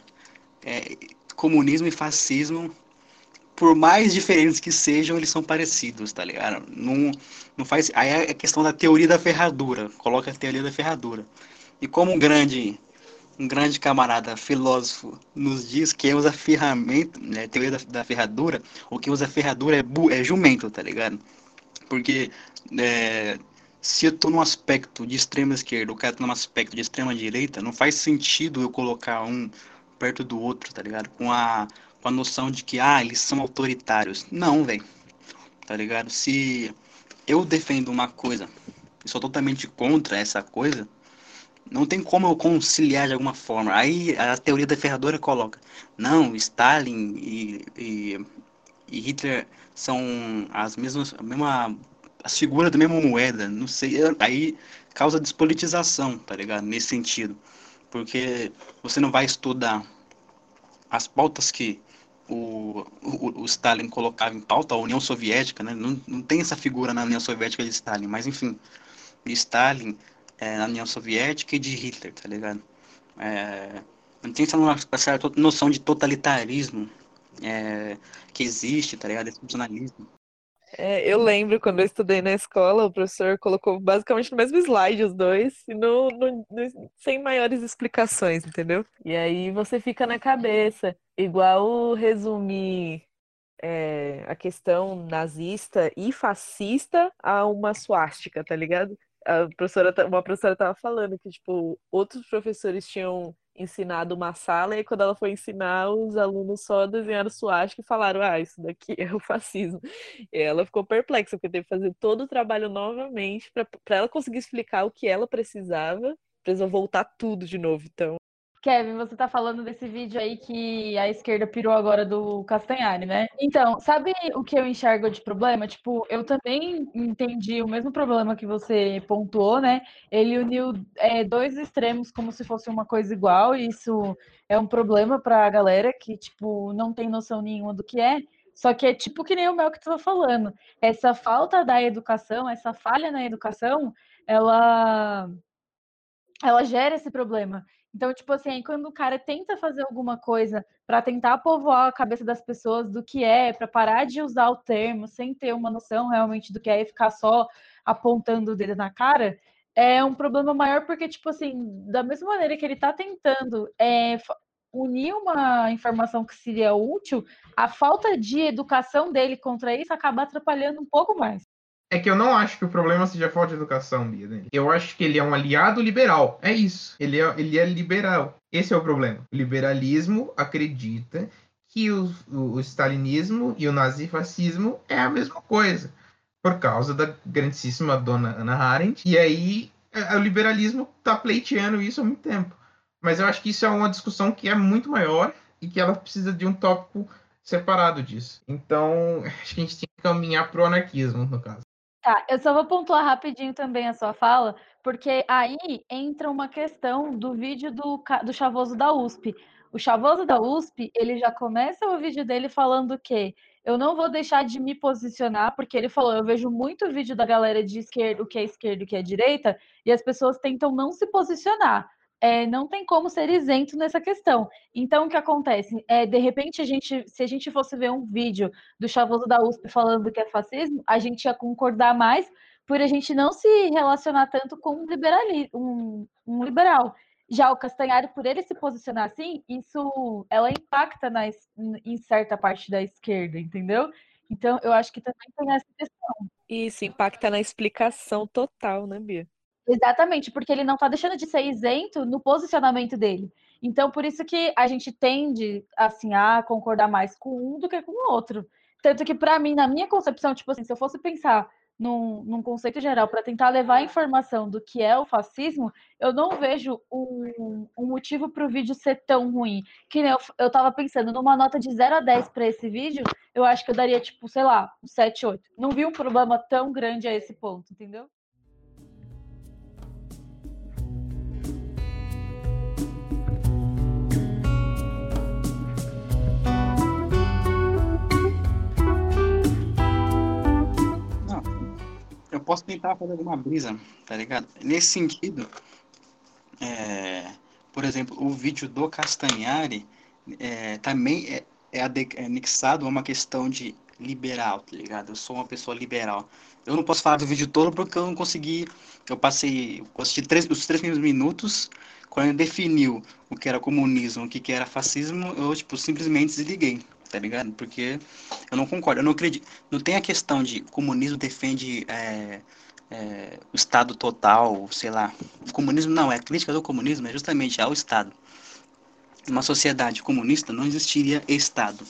é, comunismo e fascismo, por mais diferentes que sejam, eles são parecidos, tá ligado? Não, não faz. Aí é a questão da teoria da ferradura. Coloca a teoria da ferradura. E como um grande, um grande camarada filósofo nos diz, quem usa ferramenta, né, teoria da, da ferradura, ou quem usa ferradura é, bu, é jumento, tá ligado? Porque é, se eu tô num aspecto de extrema esquerda, o cara tá num aspecto de extrema direita, não faz sentido eu colocar um perto do outro, tá ligado? Com a, com a noção de que, ah, eles são autoritários. Não, velho. Tá ligado? Se eu defendo uma coisa e sou totalmente contra essa coisa, não tem como eu conciliar de alguma forma. Aí a teoria da ferradura coloca, não, Stalin e, e, e Hitler são as mesmas, a mesma as figuras da mesma moeda, não sei, aí causa despolitização, tá ligado? Nesse sentido. Porque você não vai estudar as pautas que o, o, o, Stalin colocava em pauta, a União Soviética, né? Não, não tem essa figura na União Soviética de Stalin, mas enfim, Stalin é, na União Soviética e de Hitler, tá ligado? É, não tem essa, essa noção de totalitarismo é, que existe, tá ligado? Esse funcionalismo. É, eu lembro quando eu estudei na escola, o professor colocou basicamente no mesmo slide os dois, e no, no, no, sem maiores explicações, entendeu? E aí você fica na cabeça, igual resumir é, a questão nazista e fascista a uma suástica, tá ligado? A professora, uma professora estava falando que, tipo, outros professores tinham ensinado uma sala, e quando ela foi ensinar, os alunos só desenharam suástica e falaram: Ah, isso daqui é o fascismo. E ela ficou perplexa, porque teve que fazer todo o trabalho novamente para ela conseguir explicar o que ela precisava, precisou voltar tudo de novo. Então, Kevin, você tá falando desse vídeo aí que a esquerda pirou agora do Castanhari, né? Então, sabe o que eu enxergo de problema? Tipo, eu também entendi o mesmo problema que você pontuou, né? Ele uniu é, dois extremos como se fosse uma coisa igual, e isso é um problema pra galera que, tipo, não tem noção nenhuma do que é. Só que é tipo que nem o Mel que tu tá falando. Essa falta da educação, essa falha na educação, ela ela gera esse problema. Então, tipo assim, quando o cara tenta fazer alguma coisa para tentar povoar a cabeça das pessoas do que é, para parar de usar o termo sem ter uma noção realmente do que é e ficar só apontando o dedo na cara, é um problema maior porque, tipo assim, da mesma maneira que ele está tentando é, unir uma informação que seria útil, a falta de educação dele contra isso acaba atrapalhando um pouco mais. É que eu não acho que o problema seja a falta de educação, Bia. Né? Eu acho que ele é um aliado liberal. É isso. Ele é, ele é liberal. Esse é o problema. O liberalismo acredita que o, o, o stalinismo e o nazifascismo é a mesma coisa. Por causa da grandíssima dona Ana Arendt. E aí é, o liberalismo está pleiteando isso há muito tempo. Mas eu acho que isso é uma discussão que é muito maior e que ela precisa de um tópico separado disso. Então, acho que a gente tem que caminhar para o anarquismo, no caso. Tá, eu só vou pontuar rapidinho também a sua fala, porque aí entra uma questão do vídeo do, do Chavoso da USP. O Chavoso da USP, ele já começa o vídeo dele falando que eu não vou deixar de me posicionar, porque ele falou, eu vejo muito vídeo da galera de esquerda, o que é esquerda o que é direita, e as pessoas tentam não se posicionar é, não tem como ser isento nessa questão. Então, o que acontece? É, de repente, a gente, se a gente fosse ver um vídeo do Chavoso da USP falando que é fascismo, a gente ia concordar mais por a gente não se relacionar tanto com um, liberali um, um liberal. Já o Castanhari, por ele se posicionar assim, isso ela impacta na, em certa parte da esquerda, entendeu? Então, eu acho que também tem essa questão. Isso impacta na explicação total, né, Bia? Exatamente, porque ele não está deixando de ser isento no posicionamento dele. Então, por isso que a gente tende assim a concordar mais com um do que com o outro. Tanto que, para mim, na minha concepção, tipo assim, se eu fosse pensar num, num conceito geral para tentar levar a informação do que é o fascismo, eu não vejo um, um motivo para o vídeo ser tão ruim. Que eu, eu tava pensando, numa nota de 0 a 10 para esse vídeo, eu acho que eu daria, tipo, sei lá, um 7, 8. Não vi um problema tão grande a esse ponto, entendeu? Posso tentar fazer alguma brisa, tá ligado? Nesse sentido, é, por exemplo, o vídeo do Castanhari é, também é, é, é anexado a uma questão de liberal, tá ligado? Eu sou uma pessoa liberal. Eu não posso falar do vídeo todo porque eu não consegui. Eu passei. Eu assisti três, os três minutos. Quando ele definiu o que era comunismo, o que era fascismo, eu tipo, simplesmente desliguei tá ligado? Porque eu não concordo, eu não acredito. Não tem a questão de comunismo defende é, é, o Estado total, sei lá. O comunismo não, é a crítica do comunismo é justamente ao Estado. Uma sociedade comunista não existiria Estado.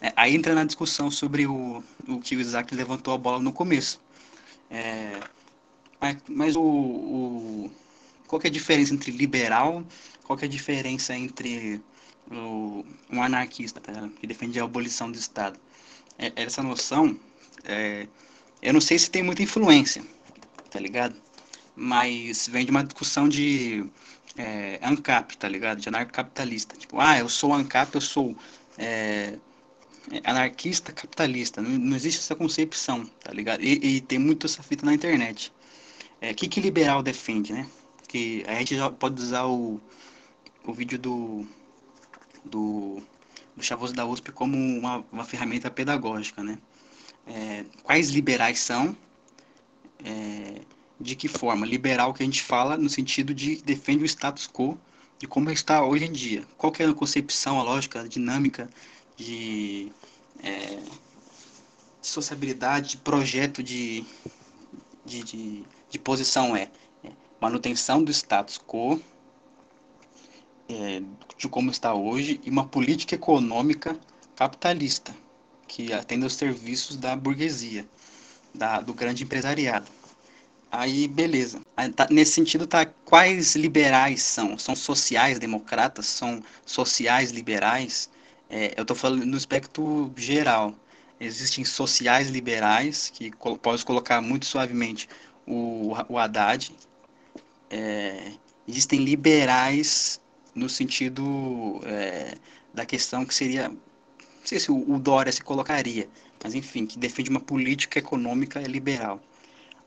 É, aí entra na discussão sobre o, o que o Isaac levantou a bola no começo. É, mas, o, o, qual é a diferença entre liberal, qual é a diferença entre o, um anarquista tá, que defende a abolição do Estado. É, essa noção, é, eu não sei se tem muita influência, tá ligado? Mas vem de uma discussão de é, ANCAP, tá ligado? De anarcocapitalista. Tipo, ah, eu sou ANCAP, eu sou é, anarquista capitalista. Não, não, existe essa concepção, tá ligado? E, e, tem muito essa fita na internet. O é, que, que liberal defende, né? Que a gente pode usar o, o vídeo do do, do Chavoso da USP como uma, uma ferramenta pedagógica, né? É, quais liberais são? É, de que forma? Liberal que a gente fala no sentido de defende o status quo de como está hoje em dia. Qual é a concepção, a lógica, a dinâmica de é, sociabilidade, de projeto de, de, de, de posição é? é manutenção do status quo é, de como está hoje e uma política econômica capitalista que atende aos serviços da burguesia, da, do grande empresariado. Aí, beleza. Aí, tá, nesse sentido, tá, quais liberais são? São sociais democratas? São sociais liberais? É, eu estou falando no aspecto geral. Existem sociais liberais, que posso colocar muito suavemente o, o Haddad. É, existem liberais no sentido é, da questão que seria, não sei se o, Dória se colocaria, mas enfim, que defende uma política econômica liberal.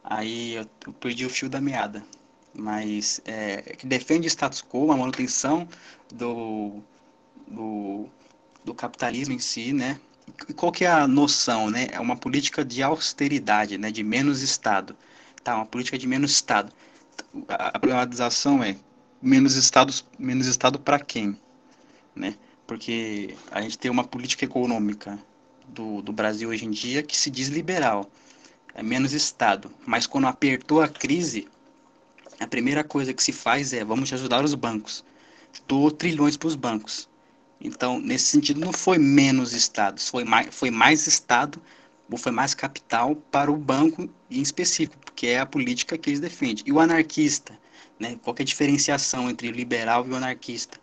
Aí eu, eu perdi o fio da meada. mas é, que defende o status quo, a manutenção do, do, do capitalismo em si, né? E qual que é a noção, né? É uma política de austeridade, né? De menos Estado. Tá, uma política de menos Estado. A problematização é menos Estados, menos Estado para quem, né? Porque a gente tem uma política econômica do, do Brasil hoje em dia que se diz liberal, é menos Estado. Mas quando apertou a crise, a primeira coisa que se faz é vamos ajudar os bancos. Doou trilhões para os bancos. Então, nesse sentido, não foi menos Estado, foi mais, foi mais Estado, ou foi mais capital para o banco em específico, porque é a política que eles defendem. E o anarquista, né? qual é a diferenciação entre o liberal e o anarquista?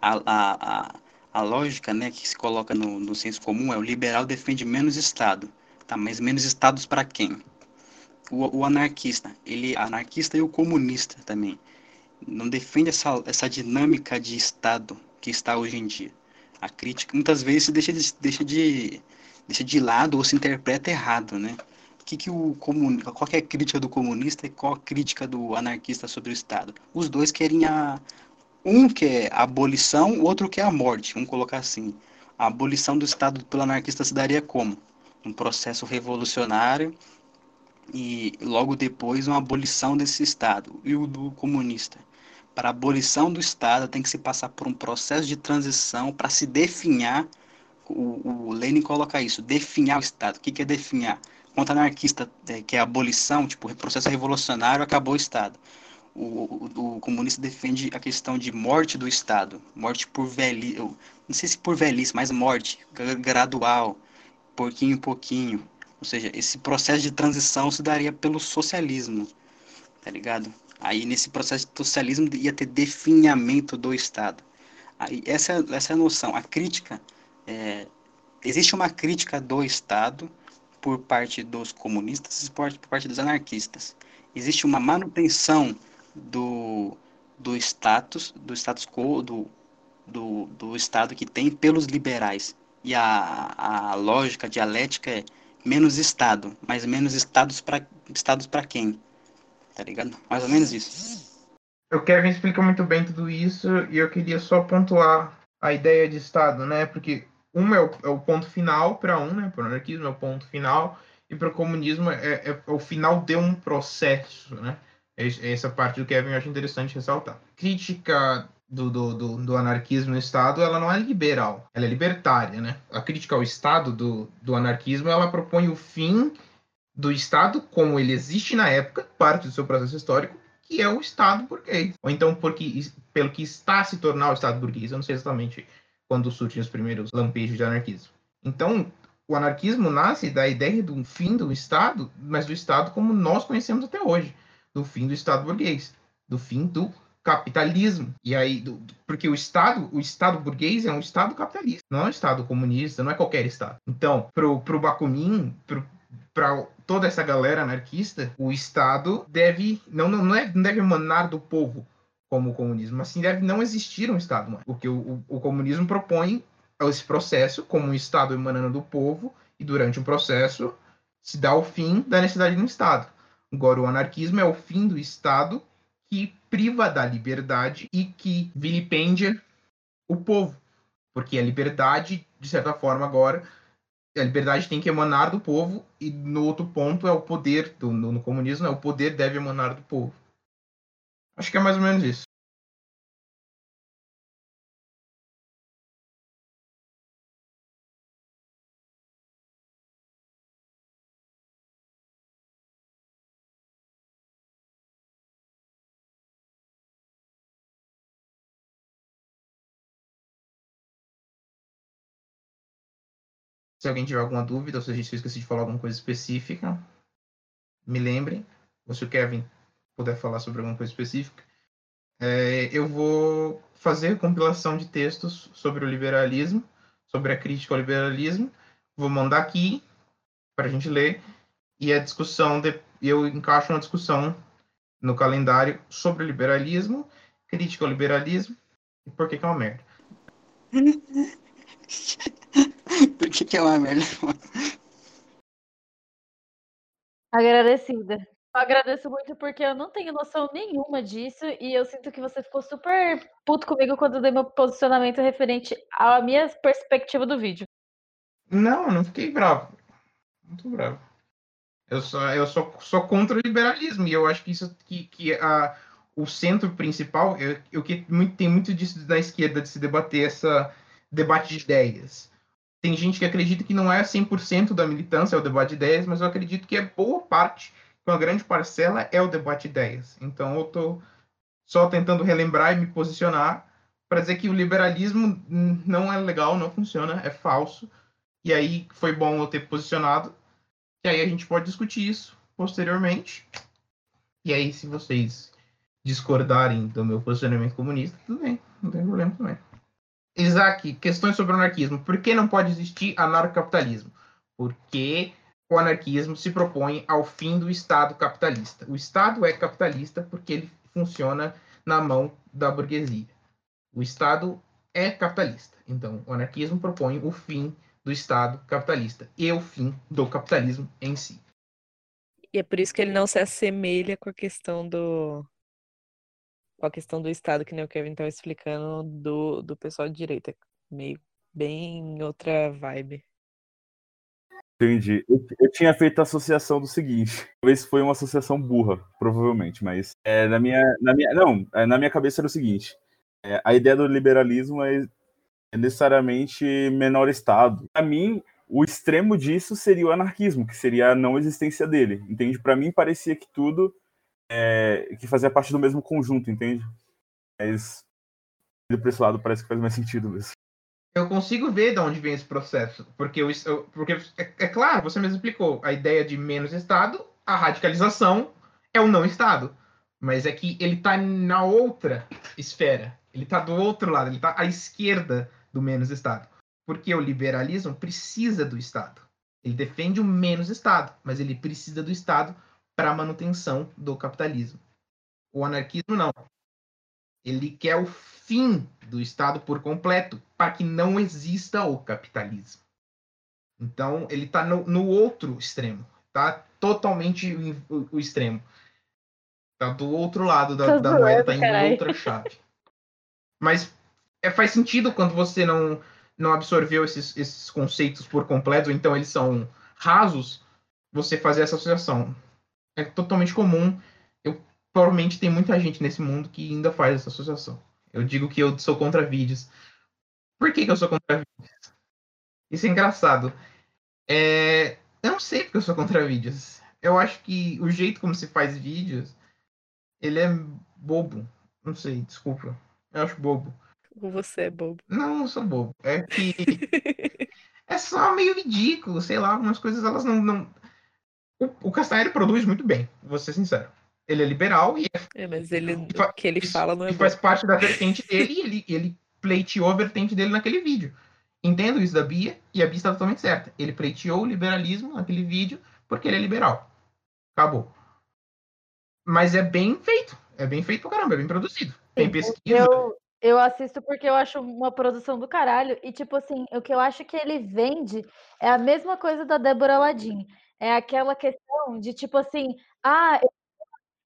A, a, a, a lógica né, que se coloca no, no senso comum é o liberal defende menos Estado, tá? mas menos Estados para quem? O, o, anarquista, ele anarquista e o comunista também, não defende essa, essa dinâmica de Estado que está hoje em dia. A crítica muitas vezes deixa de, deixa de, deixa de lado ou se interpreta errado, né? Que, que o comun... Qual é a crítica do comunista e qual a crítica do anarquista sobre o Estado? Os dois querem a... Um quer a abolição, o outro quer a morte, vamos colocar assim. A abolição do Estado pelo anarquista se daria como? Um processo revolucionário e logo depois uma abolição desse Estado. E o do comunista? para a abolição do Estado tem que se passar por um processo de transição para se definhar, o, o Lenin coloca isso, definhar o Estado. O que, que é definhar? Quanto anarquista, é, que é a abolição, tipo, processo revolucionário, acabou o Estado. O, o, o, comunista defende a questão de morte do Estado, morte por velhice, não sei se por velhice, mas morte gradual, pouquinho em pouquinho. Ou seja, esse processo de transição se daria pelo socialismo, tá ligado? Aí nesse processo de socialismo ia ter definhamento do Estado. Aí essa, essa é a noção. A crítica, é, existe uma crítica do Estado por parte dos comunistas e por, parte dos anarquistas. Existe uma manutenção do, do status, do status quo, do, do, do Estado que tem pelos liberais. E a, a lógica dialética é menos Estado, mas menos estados para estados quem? tá ligado? Mais ou menos isso. O Kevin explica muito bem tudo isso e eu queria só pontuar a ideia de Estado, né? Porque um é o, é o ponto final para um, né? Para o anarquismo é o ponto final e para o comunismo é, é, é, o final de um processo, né? É essa parte do Kevin eu acho interessante ressaltar. Crítica do, do, do, do, anarquismo no Estado, ela não é liberal, ela é libertária, né? A crítica ao Estado do, do anarquismo, ela propõe o fim do Estado como ele existe na época, parte do seu processo histórico, que é o Estado burguês. Ou então porque, pelo que está a se tornar o Estado burguês. Eu não sei exatamente quando surgem os primeiros lampejos de anarquismo. Então, o anarquismo nasce da ideia do fim do Estado, mas do Estado como nós conhecemos até hoje, do fim do Estado burguês, do fim do capitalismo. E aí, do, porque o Estado, o Estado burguês é um Estado capitalista, não é um Estado comunista, não é qualquer Estado. Então, pro, pro Bakunin, para toda essa galera anarquista, o Estado deve não, não, é, não deve emanar do povo como o comunismo, mas sim deve não existir um Estado. Mano. Porque o, o, o comunismo propõe esse processo como um Estado emanando do povo e durante um processo se dá o fim da necessidade de um Estado. Agora, o anarquismo é o fim do Estado que priva da liberdade e que vilipendia o povo. Porque a liberdade, de certa forma, agora a liberdade tem que emanar do povo e no outro ponto é o poder do, no, no comunismo é o poder deve emanar do povo acho que é mais ou menos isso Se alguém tiver alguma dúvida, ou se a gente esqueci de falar alguma coisa específica, me lembrem. Ou se o Kevin puder falar sobre alguma coisa específica. É, eu vou fazer compilação de textos sobre o liberalismo, sobre a crítica ao liberalismo. Vou mandar aqui para a gente ler. E a discussão, de, eu encaixo uma discussão no calendário sobre o liberalismo, crítica ao liberalismo e por que, que é uma merda. Por que, que é uma merda? Agradecida. Agradeço muito porque eu não tenho noção nenhuma disso e eu sinto que você ficou super puto comigo quando eu dei meu posicionamento referente à minha perspectiva do vídeo. Não, não fiquei bravo. Muito bravo. Eu só, eu sou, sou contra o liberalismo e eu acho que isso que, que a, o centro principal, eu, eu que muito, tem muito disso da esquerda de se debater essa debate de ideias. Tem gente que acredita que não é 100% da militância é o debate de ideias, mas eu acredito que é boa parte, uma grande parcela é o debate de ideias. Então eu estou só tentando relembrar e me posicionar para dizer que o liberalismo não é legal, não funciona, é falso. E aí foi bom eu ter posicionado. E aí a gente pode discutir isso posteriormente. E aí, se vocês discordarem do meu posicionamento comunista, tudo bem, não tem problema também. Isaac, questões sobre anarquismo. Por que não pode existir anarcocapitalismo? Porque o anarquismo se propõe ao fim do Estado capitalista. O Estado é capitalista porque ele funciona na mão da burguesia. O Estado é capitalista. Então, o anarquismo propõe o fim do Estado capitalista e o fim do capitalismo em si. E é por isso que ele não se assemelha com a questão do com a questão do Estado, que nem o Kevin estava explicando, do, do pessoal de direita. Meio bem outra vibe. Entendi. Eu, eu, tinha feito a associação do seguinte. Talvez foi uma associação burra, provavelmente, mas é, na minha, na minha, não, é, na minha cabeça era o seguinte: é, a ideia do liberalismo é, é necessariamente menor Estado. Para mim, o extremo disso seria o anarquismo, que seria a não existência dele. Entende? Para mim parecia que tudo é, que fazia parte do mesmo conjunto, entende? Mas por esse lado parece que faz mais sentido mesmo. Eu consigo ver de onde vem esse processo, porque, eu, porque é, é claro, você mesmo explicou, a ideia de menos Estado, a radicalização é o não Estado. Mas é que ele está na outra esfera. Ele está do outro lado, ele está à esquerda do menos Estado. Porque o liberalismo precisa do Estado. Ele defende o menos Estado, mas ele precisa do Estado para a manutenção do capitalismo. O anarquismo não. Ele quer o fim do Estado por completo, para que não exista o capitalismo. Então, ele está no, no, outro extremo. Tá totalmente o, o extremo. Tá do outro lado da, da moeda, tá em outra chave. Mas é, faz sentido quando você não, não absorveu esses, esses conceitos por completo, então eles são rasos, você fazer essa associação é totalmente comum. Eu provavelmente tem muita gente nesse mundo que ainda faz essa associação. Eu digo que eu sou contra vídeos. Por que, que eu sou contra vídeos? Isso é engraçado. É... Eu não sei porque eu sou contra vídeos. Eu acho que o jeito como se faz vídeos, ele é bobo. Não sei, desculpa. Eu acho bobo. Você é bobo? Não, não sou bobo. É que é só meio ridículo, sei lá, algumas coisas elas não, não o, o Castanheira produz muito bem, vou ser sincero. Ele é liberal e é, mas ele, o que ele fala não é faz parte da vertente dele e ele, ele pleiteou a vertente dele naquele vídeo. Entendo isso da Bia e a Bia está totalmente certa. Ele pleiteou o liberalismo naquele vídeo porque ele é liberal. Acabou. Mas é bem feito. É bem feito pra caramba, é bem produzido. Tem pesquisa. Eu, eu assisto porque eu acho uma produção do caralho. E, tipo assim, o que eu acho que ele vende é a mesma coisa da Débora Ladin. É aquela questão de tipo assim, ah, eu,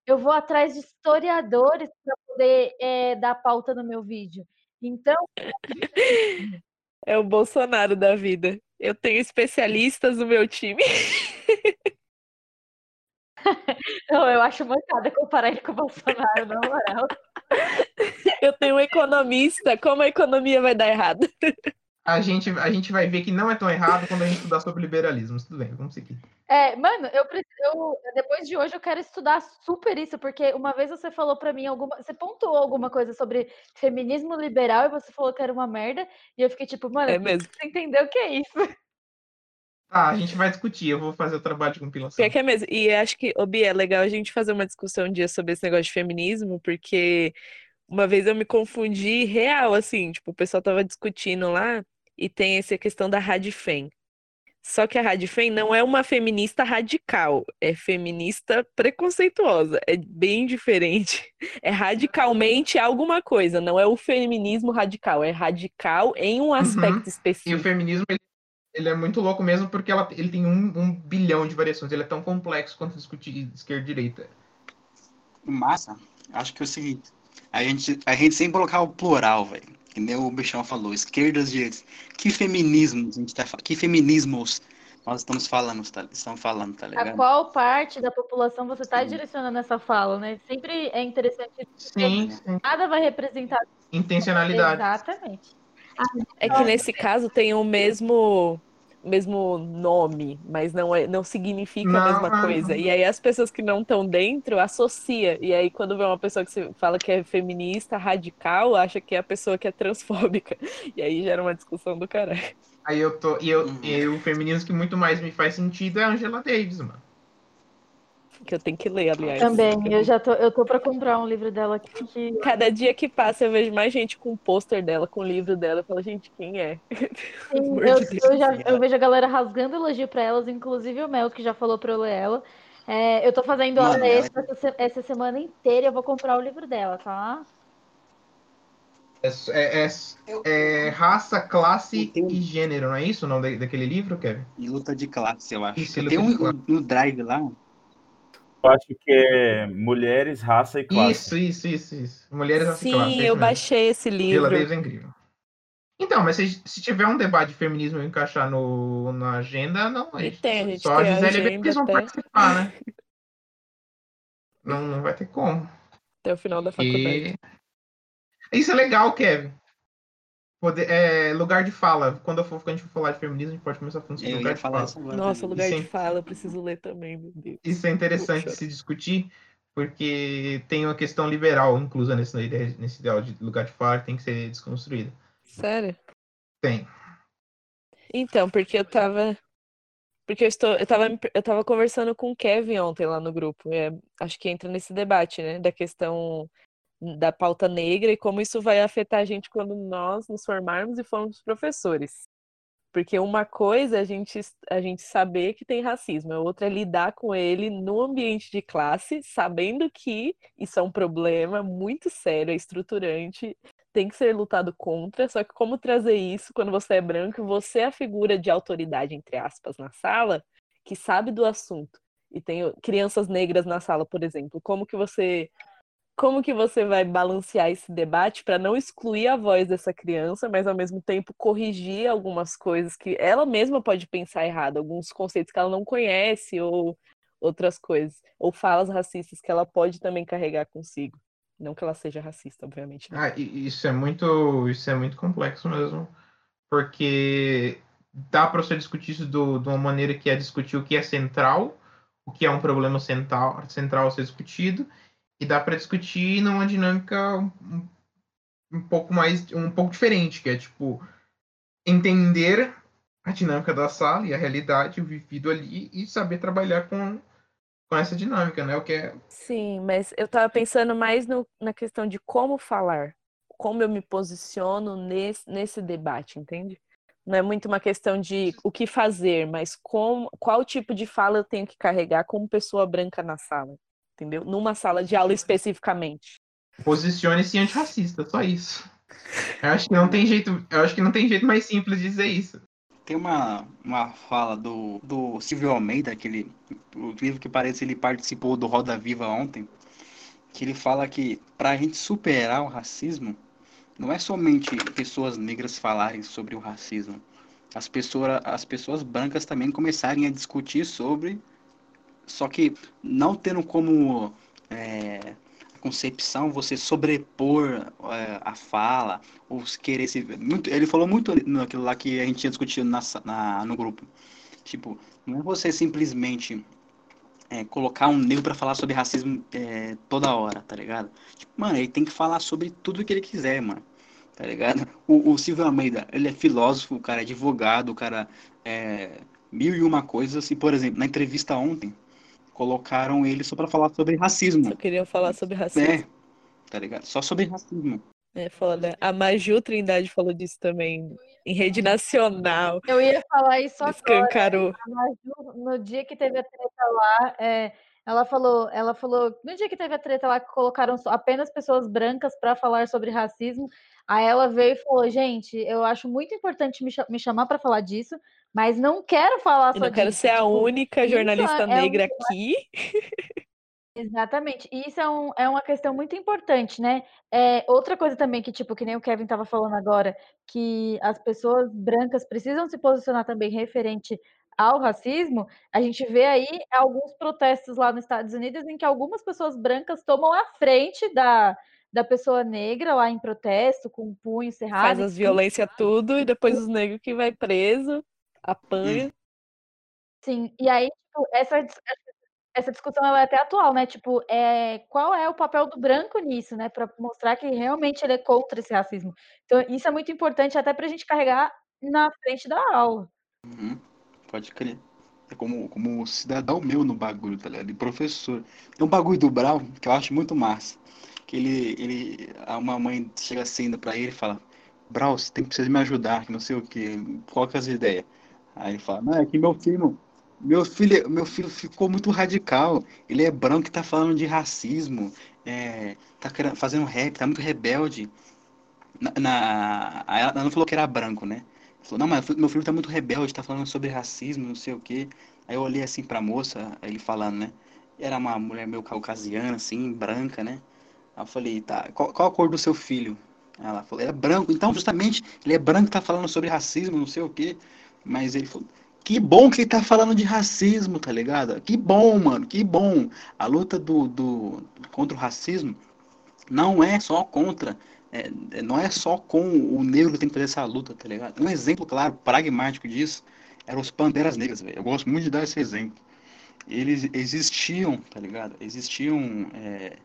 eu vou atrás de historiadores para poder é, dar pauta no meu vídeo. Então. É o Bolsonaro da vida. Eu tenho especialistas no meu time. Não, eu acho mancada comparar ele com o Bolsonaro, na moral. Eu tenho um economista, como a economia vai dar errado? A gente, a gente vai ver que não é tão errado quando a gente estudar sobre liberalismo. Tudo bem, vamos seguir. É, mano, eu, eu depois de hoje eu quero estudar super isso, porque uma vez você falou para mim alguma, você pontuou alguma coisa sobre feminismo liberal e você falou que era uma merda, e eu fiquei tipo, mano, é mesmo. você entendeu o que é isso? Ah, a gente vai discutir, eu vou fazer o trabalho de compilação. É que é mesmo. E acho que, Obi, é legal a gente fazer uma discussão um dia sobre esse negócio de feminismo, porque uma vez eu me confundi real, assim, tipo, o pessoal tava discutindo lá, e tem essa questão da Radifem. Só que a Radifem não é uma feminista radical, é feminista preconceituosa, é bem diferente. É radicalmente alguma coisa, não é o feminismo radical, é radical em um uhum. aspecto uhum. específico. E o feminismo ele é muito louco mesmo porque ela, ele tem um, um bilhão de variações. Ele é tão complexo quanto discutir esquerda e direita. Massa. Acho que é o seguinte. A gente, a gente sempre colocar o plural, velho. Que nem o bichão falou, esquerdas, direitas. Que feminismos a gente tá falando? Que feminismos nós estamos falando, tá, estamos falando, tá A ligado? qual parte da população você está direcionando essa fala, né? Sempre é interessante. Sim, sim. Nada vai representar. Intencionalidade. Exatamente. É que nesse caso tem o mesmo mesmo nome, mas não é, não significa a Não, mesma não. coisa. E aí as pessoas que não estão dentro associa. E aí quando vê uma pessoa que se fala que é feminista, radical, acha que é a pessoa que é transfóbica. E aí gera uma discussão do caralho. Aí eu tô. E, eu, Uhum. e o feminismo que muito mais me faz sentido é a Angela Davis, mano. Que eu tenho que ler, aliás. Também, eu já tô, eu tô para comprar um livro dela aqui que Cada dia que passa eu vejo mais gente com o pôster dela, com o livro dela. Eu falo, gente, quem é? Amor eu, de Deus. eu, já, eu vejo a galera rasgando elogio pra elas, inclusive o Mel, que já falou pra eu ler ela. É, eu tô fazendo aula ela- extra essa, essa semana inteira e eu vou comprar o livro dela, tá? É, é- é- é raça, classe tenho- e gênero, não é isso o nome da- daquele livro, Kevin? E luta de classe, eu acho. Isso, Eu tenho um, no drive lá. Eu acho que é mulheres, raça e classe. Isso, isso, isso, isso. Mulheres, raça e Sim, classe. é isso eu baixei esse livro. Davis é incrível. Então, mas se, se tiver um debate de feminismo e encaixar no, na agenda, não. E tem, só a Gisele e a vão até- participar, né? Não, não vai ter como. Até o final da faculdade. E... Isso é legal, Kevin. Poder, é, lugar de fala. Quando, eu for, quando a gente for falar de feminismo, a gente pode começar falando sobre Eu lugar de falar fala. Nossa, lugar de fala, eu preciso ler também, meu Deus. Isso é interessante Poxa. se discutir, porque tem uma questão liberal inclusa nesse, ideia- nesse ideal de lugar de fala que tem que ser desconstruída. Sério? Tem. Então, porque eu tava. Porque eu estou. Eu tava, eu tava conversando com o Kevin ontem lá no grupo. é, acho que entra nesse debate, né? Da questão da pauta negra e como isso vai afetar a gente quando nós nos formarmos e formos professores. Porque uma coisa é a gente, a gente saber que tem racismo, a outra é lidar com ele no ambiente de classe, sabendo que isso é um problema muito sério, é estruturante, tem que ser lutado contra. Só que como trazer isso quando você é branco, você é a figura de autoridade, entre aspas, na sala, que sabe do assunto. E tem crianças negras na sala, por exemplo. Como que você como que você vai balancear esse debate para não excluir a voz dessa criança, mas ao mesmo tempo corrigir algumas coisas que ela mesma pode pensar errado, alguns conceitos que ela não conhece ou outras coisas, ou falas racistas que ela pode também carregar consigo. Não que ela seja racista, obviamente. né? Ah, isso é muito, isso é muito complexo mesmo, porque dá para você discutir isso do- de uma maneira que é discutir o que é central, o que é um problema central, central a ser discutido, e dá para discutir numa dinâmica um, um pouco mais, um pouco diferente, que é tipo entender a dinâmica da sala e a realidade, o vivido ali, e saber trabalhar com, com essa dinâmica, né? O que é Sim, mas eu tava pensando mais no- na questão de como falar, como eu me posiciono nesse, nesse debate, entende? Não é muito uma questão de o que fazer, mas como, qual tipo de fala eu tenho que carregar como pessoa branca na sala, entendeu? Numa sala de aula especificamente. Posicione-se antirracista, só isso. Eu acho que não tem jeito, eu acho que não tem jeito mais simples de dizer isso. Tem uma, uma fala do, do Silvio Almeida, aquele o livro que parece ele participou do Roda Viva ontem, que ele fala que para a gente superar o racismo, não é somente pessoas negras falarem sobre o racismo. As pessoas, as pessoas brancas também começarem a discutir sobre, só que não tendo como é, concepção você sobrepor é, a fala ou querer se muito ele falou muito naquilo lá que a gente tinha discutido na, na- no grupo. Tipo não é você simplesmente é, colocar um negro pra falar sobre racismo é, toda hora tá ligado? Tipo, mano ele tem que falar sobre tudo que ele quiser mano tá ligado? O, o Silvio Almeida ele é filósofo o cara é advogado o cara é mil e uma coisas. E por exemplo na entrevista ontem colocaram ele só pra falar sobre racismo Só queria falar sobre racismo. é, tá ligado? Só sobre racismo. É foda. A Maju Trindade falou disso também em rede nacional. Eu ia falar isso agora. Escancarou. A Maju, no dia que teve a treta lá, é, ela falou, ela falou, no dia que teve a treta lá, que colocaram apenas pessoas brancas para falar sobre racismo, aí ela veio e falou, gente, eu acho muito importante me, cha- me chamar para falar disso, Mas não quero falar Eu só não quero disso. ser a tipo, única isso jornalista é um- negra aqui. Exatamente. E isso é, um- é uma questão muito importante, né? É, outra coisa também que, tipo, que nem o Kevin estava falando agora, que as pessoas brancas precisam se posicionar também referente ao racismo, a gente vê aí alguns protestos lá nos Estados Unidos em que algumas pessoas brancas tomam a frente da, da pessoa negra lá em protesto, com o punho cerrado. Faz as violências tudo e depois os negros que vai preso, apanha. Sim, e aí, tipo, essa, essa discussão ela é até atual, né? Tipo, é, qual é o papel do branco nisso, né? Para mostrar que realmente ele é contra esse racismo. Então, isso é muito importante até para a gente carregar na frente da aula. Uhum, pode crer. É como, como cidadão meu no bagulho, tá ligado? E professor. Tem um bagulho do Brau que eu acho muito massa. Que ele, ele, a uma mãe chega assim pra ele e fala: Brau, você tem que precisar me ajudar, que não sei o que, qual que é as ideias? Aí ele fala: Não, é que meu filho, meu filho, meu filho ficou muito radical. Ele é branco e tá falando de racismo, é, tá querendo, fazendo rap, tá muito rebelde. Na, na- ela não falou que era branco, né? Falou, não, mas meu filho tá muito rebelde, tá falando sobre racismo, não sei o quê. Aí eu olhei assim pra moça, ele falando, né? Era uma mulher meio caucasiana, assim, branca, né? Aí eu falei, tá, qual, qual a cor do seu filho? Ela falou, é branco. Então, justamente, ele é branco, tá falando sobre racismo, não sei o quê. Mas ele falou, que bom que ele tá falando de racismo, tá ligado? Que bom, mano, que bom. A luta do, do contra o racismo não é só contra, é, é- não é só com o negro que tem que fazer essa luta, tá ligado? Um exemplo, claro, pragmático disso, eram os Panteras Negras, velho. Eu gosto muito de dar esse exemplo. Eles existiam, tá ligado? Existiam é,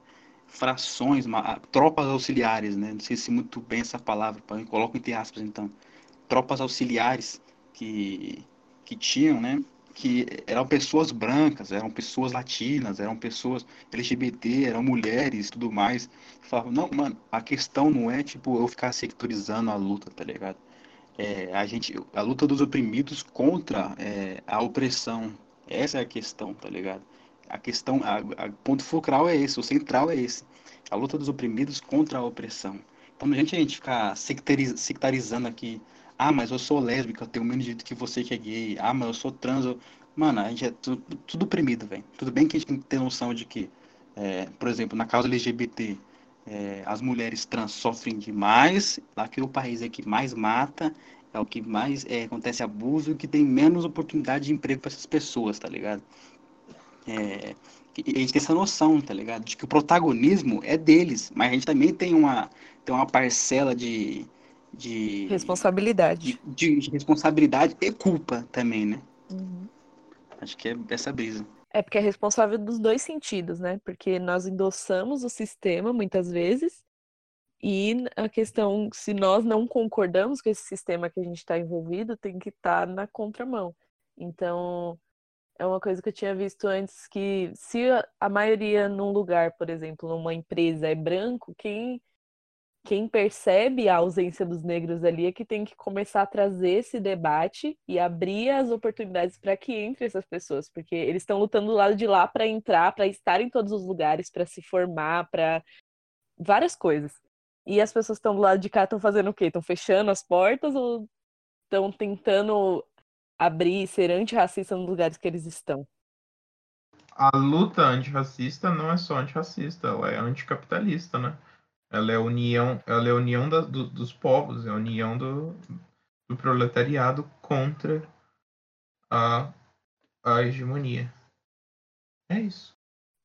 frações, ma- tropas auxiliares, né? Não sei se muito bem essa palavra, coloco entre aspas, então. Tropas auxiliares que, que tinham, né? Que eram pessoas brancas, eram pessoas latinas, eram pessoas LGBT, eram mulheres tudo mais. Falavam, não, mano, a questão não é tipo eu ficar sectorizando a luta, tá ligado? É, a gente, a luta dos oprimidos contra é, a opressão. Essa é a questão, tá ligado? A questão, a, a ponto fulcral é esse, o central é esse. A luta dos oprimidos contra a opressão. Então, não adianta a gente ficar sectariz- sectarizando aqui. Ah, mas eu sou lésbica, eu tenho o mesmo direito que você que é gay. Ah, mas eu sou trans. eu-" Mano, a gente é tudo, tudo oprimido, velho. Tudo bem que a gente tem que ter noção de que, é, por exemplo, na causa LGBT, é, as mulheres trans sofrem demais. Lá que o país é que mais mata, é o que mais é, acontece abuso e que tem menos oportunidade de emprego para essas pessoas, tá ligado? É, a gente tem essa noção, tá ligado? De que o protagonismo é deles, mas a gente também tem uma, tem uma parcela de, de, Responsabilidade. de, de responsabilidade e culpa também, né? Uhum. Acho que é essa brisa. É porque é responsável dos dois sentidos, né? Porque nós endossamos o sistema muitas vezes, e a questão, se nós não concordamos com esse sistema que a gente está envolvido, tem que estar na contramão. Então, é uma coisa que eu tinha visto antes que se a- a maioria num lugar, por exemplo, numa empresa é branco, quem quem percebe a ausência dos negros ali é que tem que começar a trazer esse debate e abrir as oportunidades para que entre essas pessoas, porque eles estão lutando do lado de lá para entrar, para estar em todos os lugares, para se formar, para várias coisas. E as pessoas estão do lado de cá estão fazendo o quê? Estão fechando as portas ou estão tentando abrir e ser antirracista nos lugares que eles estão? A luta antirracista não é só antirracista, ela é anticapitalista, né? Ela é a união, ela é união da- do- dos povos, é a união do, do proletariado contra a, a hegemonia. É isso.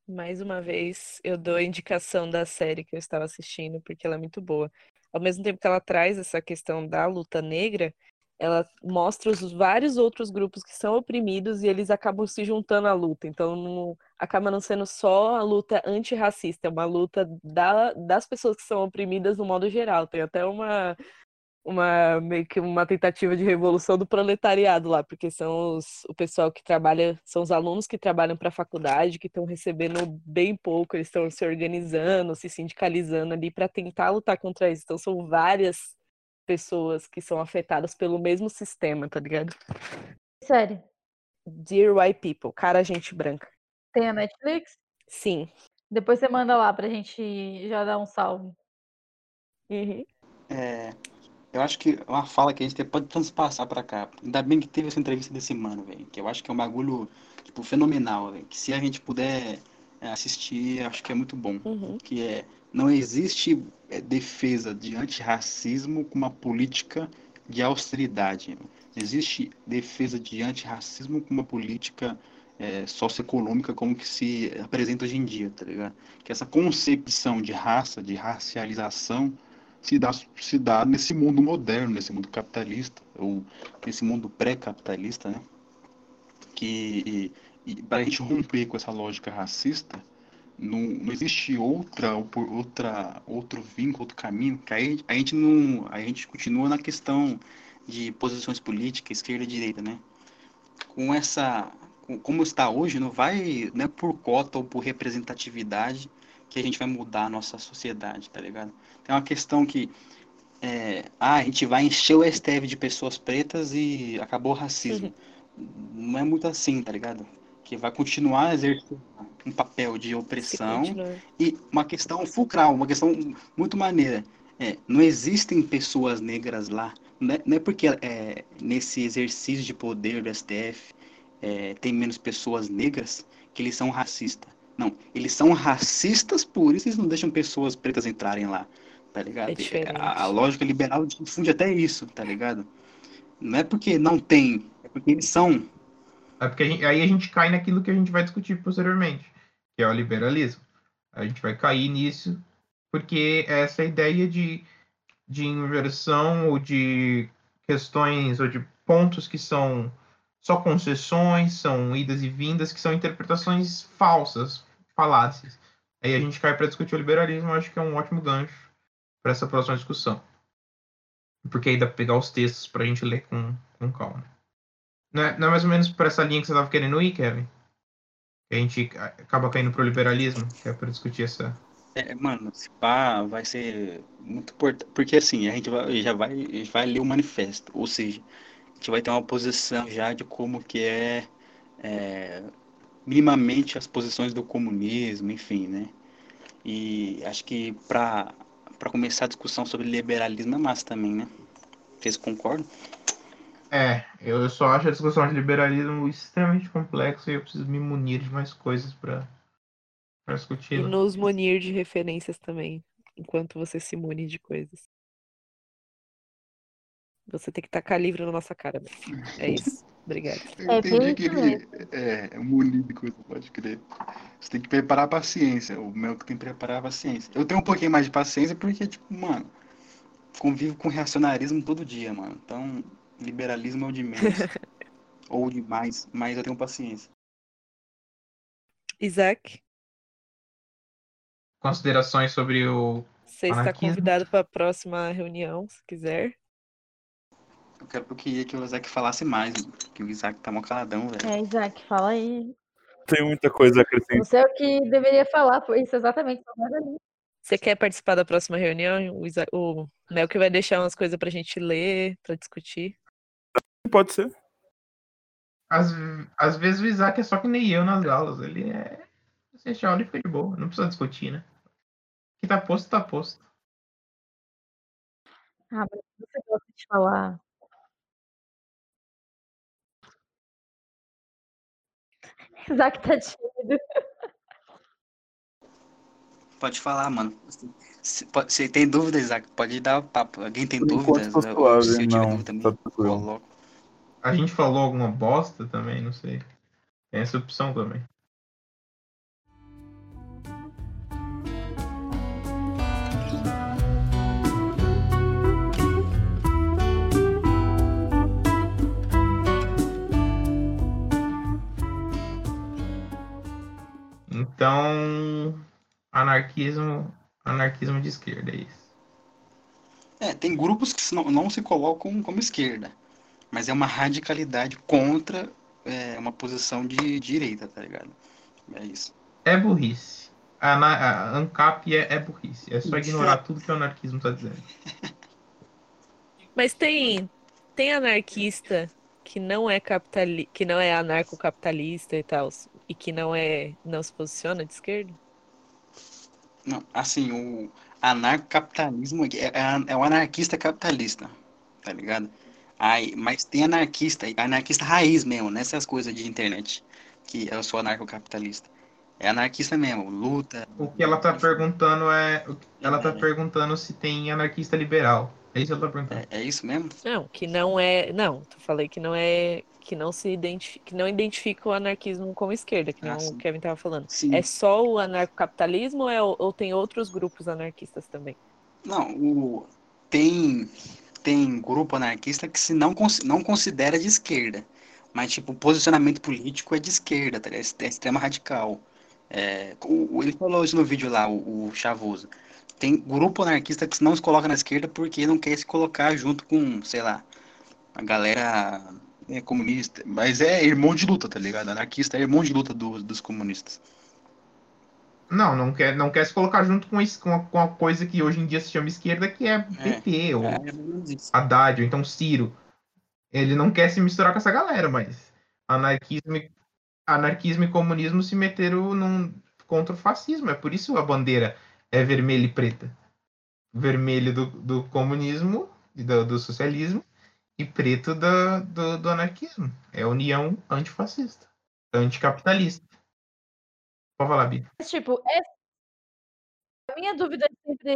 Mais uma vez, eu dou a indicação da série que eu estava assistindo, porque ela é muito boa. Ao mesmo tempo que ela traz essa questão da luta negra, ela mostra os vários outros grupos que são oprimidos e eles acabam se juntando à luta. Então, não, acaba não sendo só a luta antirracista, é uma luta da, das pessoas que são oprimidas no modo geral. Tem até uma, uma meio que uma tentativa de revolução do proletariado lá, porque são os, o pessoal que trabalha, são os alunos que trabalham para a faculdade, que estão recebendo bem pouco, eles estão se organizando, se sindicalizando ali para tentar lutar contra isso. Então são várias pessoas que são afetadas pelo mesmo sistema, tá ligado? Sério. Dear White People, cara gente branca. Tem a Netflix? Sim. Depois você manda lá pra gente já dar um salve. Uhum. É, eu acho que é uma fala que a gente pode transpassar pra cá. Ainda bem que teve essa entrevista desse mano, velho. Que eu acho que é um bagulho, tipo, fenomenal, velho. Que se a gente puder é, assistir, acho que é muito bom. Uhum. Que é, não existe é, defesa de antirracismo com uma política de austeridade. Não existe defesa de antirracismo com uma política é, socioeconômica como que se apresenta hoje em dia, tá ligado? Que essa concepção de raça, de racialização, se dá, se dá nesse mundo moderno, nesse mundo capitalista, ou nesse mundo pré-capitalista, né? Que para a gente romper com essa lógica racista, não, não existe outra, outra, outro vínculo, outro caminho, que aí a gente não, a gente continua na questão de posições políticas, esquerda e direita, né? Com essa, como está hoje, não vai, não é por cota ou por representatividade que a gente vai mudar a nossa sociedade, tá ligado? Tem uma questão que é, ah, a gente vai encher o STF de pessoas pretas e acabou o racismo. Não é muito assim, tá ligado? Que vai continuar exercendo um papel de opressão e uma questão fulcral, uma questão muito maneira. É, não existem pessoas negras lá. Não é, não é porque é, nesse exercício de poder do STF é, tem menos pessoas negras que eles são racistas. Não, eles são racistas, por isso eles não deixam pessoas pretas entrarem lá, tá ligado? É a, a, lógica liberal difunde até isso, tá ligado? Não é porque não tem, é porque eles são. É porque a gente, aí a gente cai naquilo que a gente vai discutir posteriormente, que é o liberalismo. A gente vai cair nisso, porque essa ideia de, de inversão ou de questões ou de pontos que são só concessões, são idas e vindas, que são interpretações falsas, falácias. Aí a gente cai para discutir o liberalismo, acho que é um ótimo gancho para essa próxima discussão. Porque aí dá para pegar os textos para a gente ler com, com calma. Não é, não é mais ou menos por essa linha que você estava querendo ir, Kevin? Que a gente acaba caindo para o liberalismo, que é para discutir essa. É, mano, pá vai ser muito importante. Porque assim, a gente vai, já vai, vai ler o manifesto. Ou seja, gente vai ter uma posição já de como que é, é minimamente as posições do comunismo, enfim, né? E acho que para começar a discussão sobre liberalismo é massa também, né? Vocês concordam? É, eu só acho a discussão de liberalismo extremamente complexa e eu preciso me munir de mais coisas para discutir. E nos munir de referências também, enquanto você se mune de coisas. Você tem que tacar livro na nossa cara. É isso. Obrigado. Eu entendi que ele é, é um coisa, pode crer. Você tem que preparar a paciência. O meu que tem que preparar a paciência. Eu tenho um pouquinho mais de paciência porque, tipo, mano, convivo com reacionarismo todo dia, mano. Então, liberalismo é o de menos. ou de mais, mas eu tenho paciência. Isaac? Considerações sobre o. Você está convidado para a próxima reunião, se quiser. Eu, quero, eu queria que o Isaac falasse mais, que o Isaac tá mó caladão, velho. É, Isaac, fala aí. Tem muita coisa a acrescentar. Você é o que deveria falar, foi isso exatamente. Você quer participar da próxima reunião? O, Isaac, o Melk vai deixar umas coisas pra gente ler, pra discutir. Pode ser. Às, às vezes o Isaac é só que nem eu nas aulas. Ele é. Você deixa aula e fica de boa. Não precisa discutir, né? O que tá posto, tá posto. Ah, mas você gosta de falar Isaac tá tímido. Pode falar, mano. Se, se tem dúvida, Isaac, pode dar papo. Alguém tem dúvidas? Tá suave, se eu tiver não, dúvida também, tá A gente falou alguma bosta também, não sei. Tem essa opção também. Então, anarquismo, anarquismo de esquerda, é isso. É, tem grupos que não, não se colocam como esquerda, mas é uma radicalidade contra é, uma posição de direita, tá ligado? É isso. É burrice. A, a ANCAP é, é burrice. É só ignorar tudo que o anarquismo tá dizendo. Mas tem, tem anarquista que não é capitali que não é anarcocapitalista e tal, e que não é não se posiciona de esquerda? Não, assim, o anarcocapitalismo é, é, é o anarquista capitalista. tá ligado? Aí, mas tem anarquista, anarquista raiz mesmo, nessas coisas de internet, que eu sou anarcocapitalista. É anarquista mesmo, luta. O que ela tá perguntando é. Ela tá perguntando se tem anarquista liberal. É isso que tá perguntando. É, é isso mesmo? Não, que não é. Não, eu falei que não é. Que não se identifica, que não identifica o anarquismo como esquerda, que Ah, não sim. o Kevin tava falando. Sim. É só o anarcocapitalismo ou, é, ou tem outros grupos anarquistas também? Não, o, tem, tem grupo anarquista que se não, cons- não considera de esquerda. Mas, tipo, o posicionamento político é de esquerda, tá? É extrema radical. É, ele falou isso no vídeo lá, o, o Chavoso. Tem grupo anarquista que não se coloca na esquerda porque não quer se colocar junto com, sei lá, a galera é, comunista. Mas é irmão de luta, tá ligado? Anarquista é irmão de luta do- dos comunistas. Não, não quer, não quer se colocar junto com, isso, com, a, com a coisa que hoje em dia se chama esquerda, que é PT, ou É, é mais ou isso. Haddad, ou então Ciro. Ele não quer se misturar com essa galera, mas anarquismo, e- anarquismo e comunismo se meteram num, contra o fascismo. É por isso a bandeira é vermelha e preta. Vermelho do, do comunismo e do, do socialismo e preto da- do, do anarquismo. É a união antifascista, anticapitalista. Pode falar, Bia. Mas, tipo, é- a minha dúvida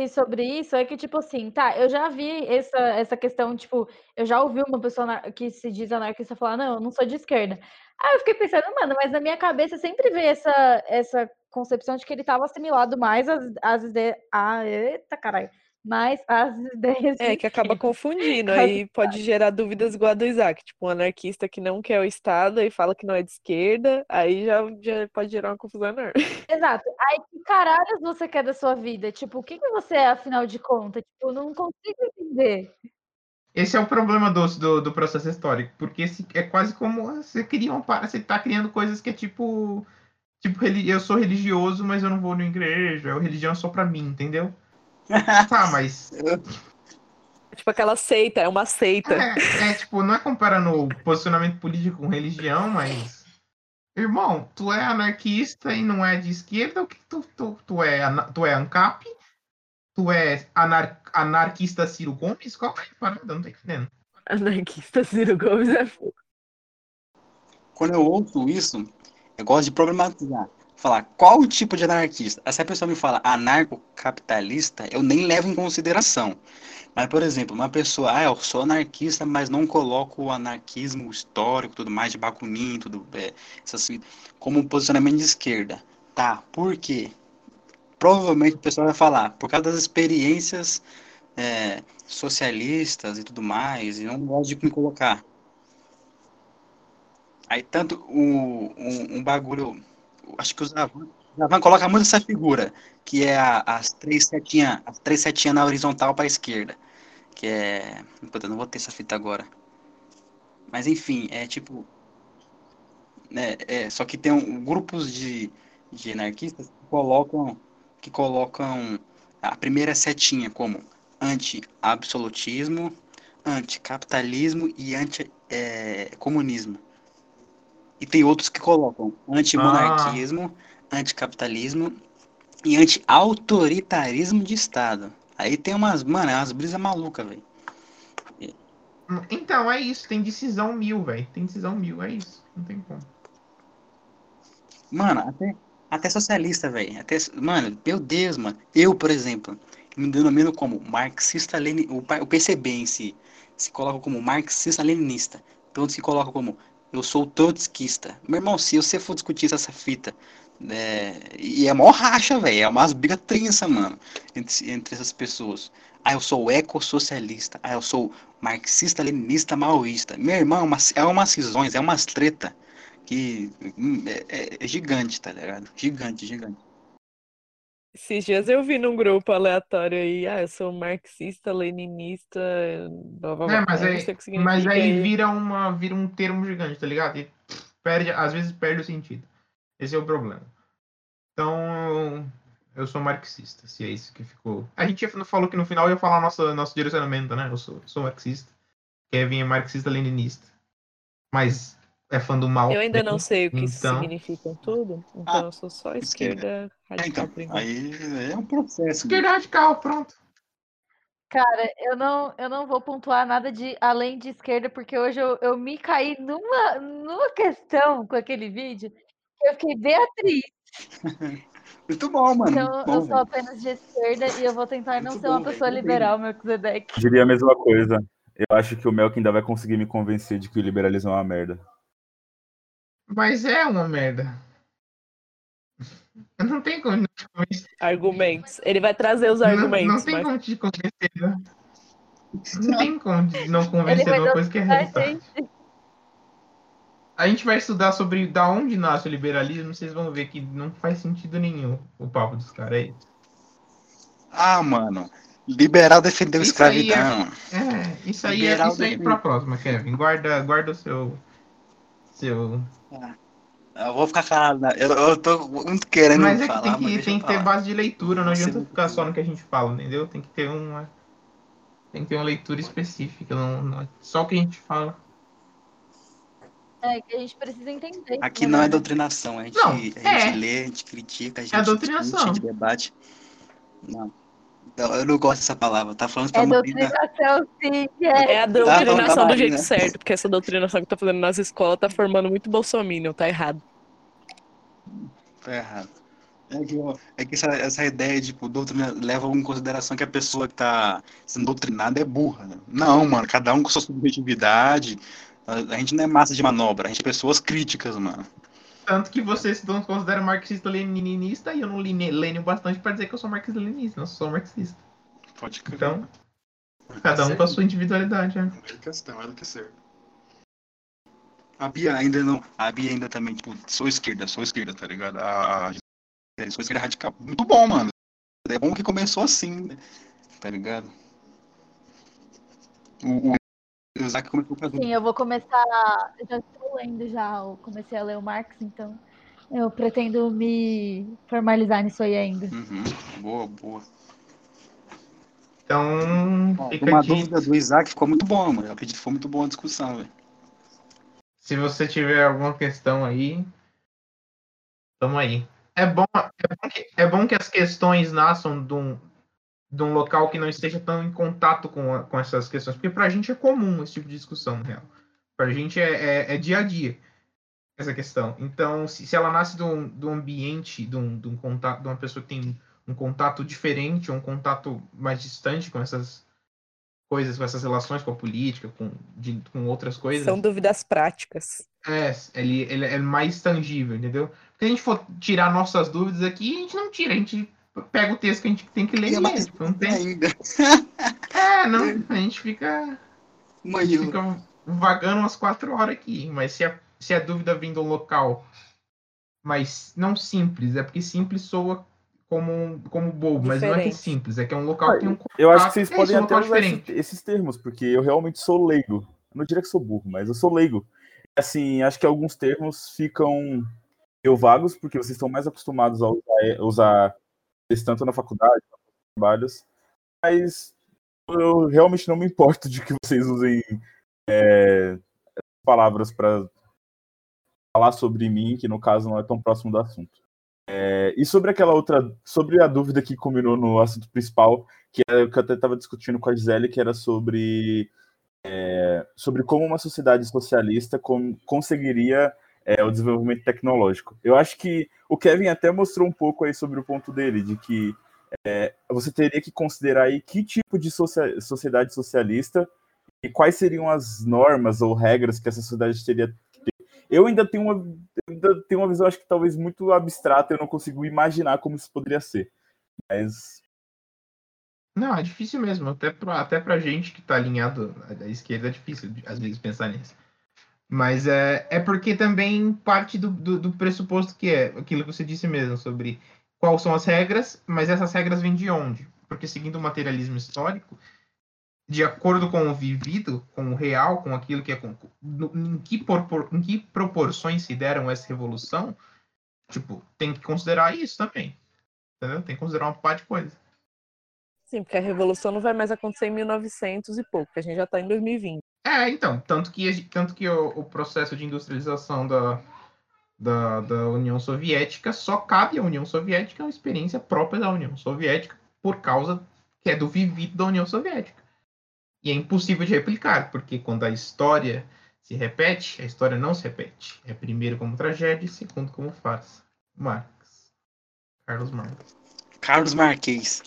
sobre isso é que, tipo assim, tá, eu já vi essa, essa questão, tipo, eu já ouvi uma pessoa que se diz anarquista falar, não, eu não sou de esquerda. Aí eu fiquei pensando, mano, mas na minha cabeça sempre veio essa, essa concepção de que ele estava assimilado mais às, às ideias. Ah, eita, caralho. Mais às ideias. É, que acaba confundindo, aí pode gerar dúvidas igual a do Isaac, tipo, um anarquista que não quer o Estado e fala que não é de esquerda, aí já, já pode gerar uma confusão enorme. Exato. Aí, que caralhos você quer da sua vida? Tipo, o que, que você é, afinal de contas? Tipo, eu não consigo entender. Esse é o problema do, do, do processo histórico, porque esse é quase como você cria para- você tá criando coisas que é tipo, tipo, eu sou religioso, mas eu não vou na igreja, a religião é só pra mim, entendeu? Tá, mas Tipo, aquela seita, é uma seita. é, é, tipo, não é comparando o posicionamento político com religião, mas irmão, tu é anarquista e não é de esquerda, o que tu, tu, tu é? Tu é ANCAP? Tu é anar, anarquista Ciro Gomes? Qual é a parada? Não tô entendendo. Anarquista Ciro Gomes é fogo. Quando eu ouço isso, eu gosto de problematizar. Falar qual o tipo de anarquista. Se a pessoa me fala anarcocapitalista, eu nem levo em consideração. Mas, por exemplo, uma pessoa, ah, eu sou anarquista, mas não coloco o anarquismo histórico, tudo mais, de Bakunin, tudo, é, essas, como um posicionamento de esquerda. Tá, por quê? Provavelmente a pessoa vai falar, por causa das experiências é, socialistas e tudo mais, e não gosto de me colocar. Aí tanto o, um, um bagulho, acho que o Zavan, Zavan coloca muito essa figura, que é a- as três setinhas, as três setinhas na horizontal para a esquerda, que é, eu não vou ter essa fita agora. Mas enfim, é tipo, é, é, só que tem um, grupos de, de anarquistas que colocam, que colocam a primeira setinha como anti-absolutismo, anticapitalismo e anti-comunismo. E tem outros que colocam antimonarquismo, anticapitalismo e anti-autoritarismo de Estado. Aí tem umas, mano, é umas brisas malucas, velho. Então, é isso. Tem decisão mil, velho. Tem decisão mil, é isso. Não tem como. Mano, até, até socialista, velho. Até, mano, meu Deus, mano. Eu, por exemplo, me denomino como marxista leninista. O, PCB em si se coloca como marxista-leninista. Tem outros que colocam como eu sou trotskista. Meu irmão, se você for discutir essa fita, é, e é mó racha, velho. É umas brigas tensa, mano, entre, entre essas pessoas. Ah, eu sou ecossocialista. Ah, eu sou marxista-leninista maoísta. Meu irmão, é umas, é umas cisões, é umas treta que hum, é, é- é gigante, tá ligado? Gigante, gigante. Esses dias eu vi num grupo aleatório aí, ah, eu sou marxista, leninista, blá blá blá. É, mas aí, mas aí vira, uma, vira um termo gigante, tá ligado? E perde, às vezes perde o sentido. Esse é o problema. Então, eu sou marxista, se é isso que ficou. A gente falou que no final ia falar nosso, nosso direcionamento, né? Eu sou, sou marxista. Kevin é marxista-leninista. Mas é fã do mal. Eu ainda não sei o que isso Então- significa tudo, então Ah, eu sou só esquerda. esquerda É, radical então, por enquanto. aí é um processo. Esquerda radical, pronto. Cara, eu não, eu não vou pontuar nada de além de esquerda, porque hoje eu, eu me caí numa, numa questão com aquele vídeo que eu fiquei Beatriz. Muito bom, mano. Então muito eu bom, sou apenas de esquerda e eu vou tentar não ser uma bom, velho, pessoa liberal, Melquisedeque. Diria a mesma coisa. Eu acho que o Melk ainda vai conseguir me convencer de que o liberalismo é uma merda. Mas é uma merda. Não tem como não te convencer. Argumentos. Ele vai trazer os Não, argumentos. não tem mas... como te convencer. Não, não tem como de não convencer de vai uma coisa que é realidade. gente. A gente vai estudar sobre da onde nasce o liberalismo, vocês vão ver que não faz sentido nenhum o papo dos caras aí. Ah, mano. Liberal defendeu Isso aí é- escravidão. É, isso aí é Liberal isso aí defende. pra próxima, Kevin. Guarda, guarda o seu. Seu. Eu vou ficar calado. né? Eu, eu tô muito querendo Mas é que falar, tem que, tem que ter base de leitura, não adianta ficar só no que a gente fala, entendeu? Tem que ter uma. Tem que ter uma leitura específica, não, não é só o que a gente fala. É, que a gente precisa entender. Aqui né, não é doutrinação. A gente, Não, a gente é. lê, a gente critica, a gente É doutrinação. discute, a gente debate. Não. Não, eu não gosto dessa palavra. Tá falando pra É Marina. doutrinação, sim, é. É a Tá, doutrinação tá, do jeito né? certo, porque essa doutrinação que tá fazendo nas escolas tá formando muito bolsominion, tá errado. Tá errado. É que, é que essa, essa ideia de tipo, doutrina leva em consideração que a pessoa que tá sendo doutrinada é burra. né? Não, mano, cada um com sua subjetividade. A, a gente não é massa de manobra, a gente é pessoas críticas, mano. Tanto que vocês não consideram marxista-leninista e eu não line- lenho bastante pra dizer que eu sou marxista-leninista, não sou marxista. Pode crer. Então, cada um com a sua individualidade, né? É questão, ela que é certo. A Bia ainda não. A Bia ainda também, tipo, sou esquerda, sou esquerda, tá ligado? A, a, sou esquerda radical. Muito bom, mano. É bom que começou assim, né? Tá ligado? O, o Isaac começou com as Sim, eu vou começar. Eu já estou lendo já, eu comecei a ler o Marx, então eu pretendo me formalizar nisso aí ainda. Uhum, boa, boa. Então, Ó, fica uma dito. dúvida do Isaac ficou muito boa, mano. Eu acredito que foi muito boa a discussão, velho. Se você tiver alguma questão aí, tamo aí. É bom, é bom, que, é bom que as questões nasçam de um, de um local que não esteja tão em contato com, a- com essas questões, porque pra gente é comum esse tipo de discussão, na real. Pra gente é, é, é dia a dia essa questão. Então, se, se ela nasce de um, de um ambiente, de um, de um contato, de uma pessoa que tem um contato diferente, um contato mais distante com essas coisas, com essas relações com a política, com, de, com outras coisas. São dúvidas práticas. É, ele, ele é mais tangível, entendeu? Se a gente for tirar nossas dúvidas aqui, a gente não tira, a gente pega o texto que a gente tem que ler E é Tipo, não tem... ainda. É, não, a gente fica, a Mãe, gente eu- fica vagando umas quatro horas aqui, mas se a, se a dúvida vem do local, mas não simples, é porque simples soa como, como bobo, mas não é que é Diferente. simples, é que é um local que tem um Eu acho que vocês é podem um até usar diferente. esse- esses termos, porque eu realmente sou leigo. Eu não diria que sou burro, mas eu sou leigo. Assim, acho que alguns termos ficam meio vagos, porque vocês estão mais acostumados a usar, usar eles tanto na faculdade, trabalhos, mas eu realmente não me importo de que vocês usem é, palavras para falar sobre mim, que no caso não é tão próximo do assunto. É, e sobre aquela outra, sobre a dúvida que culminou no assunto principal, que era o que eu até estava discutindo com a Gisele, que era sobre, é, sobre como uma sociedade socialista com- conseguiria é, o desenvolvimento tecnológico. Eu acho que o Kevin até mostrou um pouco aí sobre o ponto dele, de que é, você teria que considerar aí que tipo de socia- sociedade socialista e quais seriam as normas ou regras que essa sociedade teria que ter. Eu ainda tenho uma, ainda tenho uma visão, acho que talvez muito abstrata, eu não consigo imaginar como isso poderia ser. Mas Não, é difícil mesmo. Até pra, até pra gente que tá alinhado à esquerda é difícil, às vezes, pensar nisso. Mas é, é porque também parte do, do, do pressuposto que é aquilo que você disse mesmo, sobre quais são as regras, mas essas regras vêm de onde? Porque seguindo o materialismo histórico, de acordo com o vivido, com o real, com aquilo que é. Com, no- em, que propor, em que proporções se deram essa revolução, tipo, tem que considerar isso também. Entendeu? Tem que considerar uma parte de coisa. Sim, porque a revolução não vai mais acontecer em 1900 e pouco, a gente já tá em 2020. É, então, tanto que, tanto que o, o processo de industrialização da, da, da União Soviética só cabe à União Soviética, é uma experiência própria da União Soviética, por causa que é do vivido da União Soviética. E é impossível de replicar, porque quando a história se repete, a história não se repete. É primeiro como tragédia e segundo como farsa. Marx. Carlos Marx. Carlos Marques.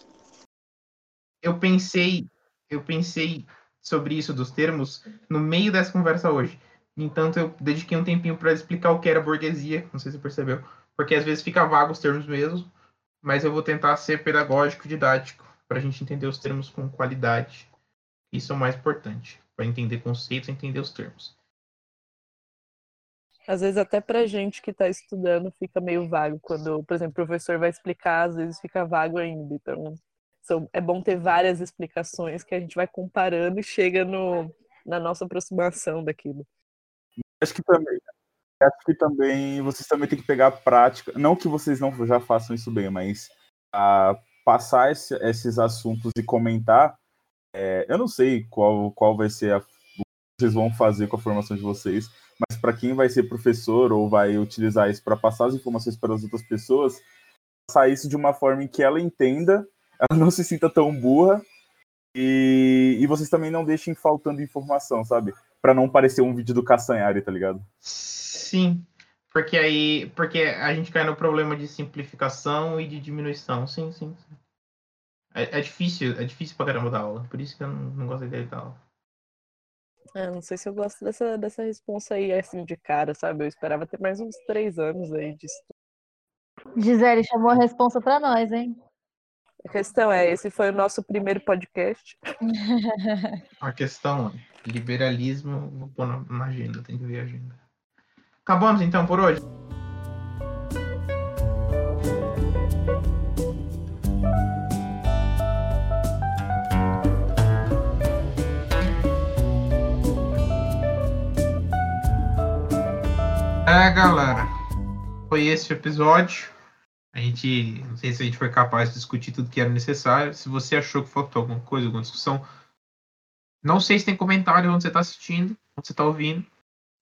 Eu pensei, eu pensei sobre isso dos termos no meio dessa conversa hoje. Entanto, eu dediquei um tempinho para explicar o que era burguesia, não sei se você percebeu, porque às vezes fica vago os termos mesmo, mas eu vou tentar ser pedagógico, didático, para a gente entender os termos com qualidade. Isso é o mais importante, para entender conceitos entender os termos. Às vezes até pra gente que está estudando fica meio vago quando, por exemplo, o professor vai explicar, às vezes fica vago ainda. Então, são, é bom ter várias explicações que a gente vai comparando e chega no, na nossa aproximação daquilo. Acho que também. Acho que também vocês também têm que pegar a prática. Não que vocês não já façam isso bem, mas a passar esse, esses assuntos e comentar. É, eu não sei qual, qual vai ser a, o que vocês vão fazer com a formação de vocês, mas para quem vai ser professor ou vai utilizar isso para passar as informações para as outras pessoas, passar isso de uma forma em que ela entenda, ela não se sinta tão burra e, e vocês também não deixem faltando informação, sabe? Para não parecer um vídeo do Castanhari, tá ligado? Sim, porque aí, porque a gente cai no problema de simplificação e de diminuição. Sim, sim. sim. É, é, difícil, é difícil pra caramba dar aula. Por isso que eu não, não gosto de dar aula. É, não sei se eu gosto dessa, dessa resposta aí, assim, de cara, sabe? Eu esperava ter mais uns três anos aí de estudo. Gisele chamou a resposta pra nós, hein? A questão é, esse foi o nosso primeiro podcast. a questão é, liberalismo, vou pôr na, agenda, tem que ver a agenda. Acabamos então por hoje? É, galera. Foi esse o episódio. A gente, não sei se a gente foi capaz de discutir tudo que era necessário. Se você achou que faltou alguma coisa, alguma discussão, não sei se tem comentário onde você está assistindo, onde você está ouvindo,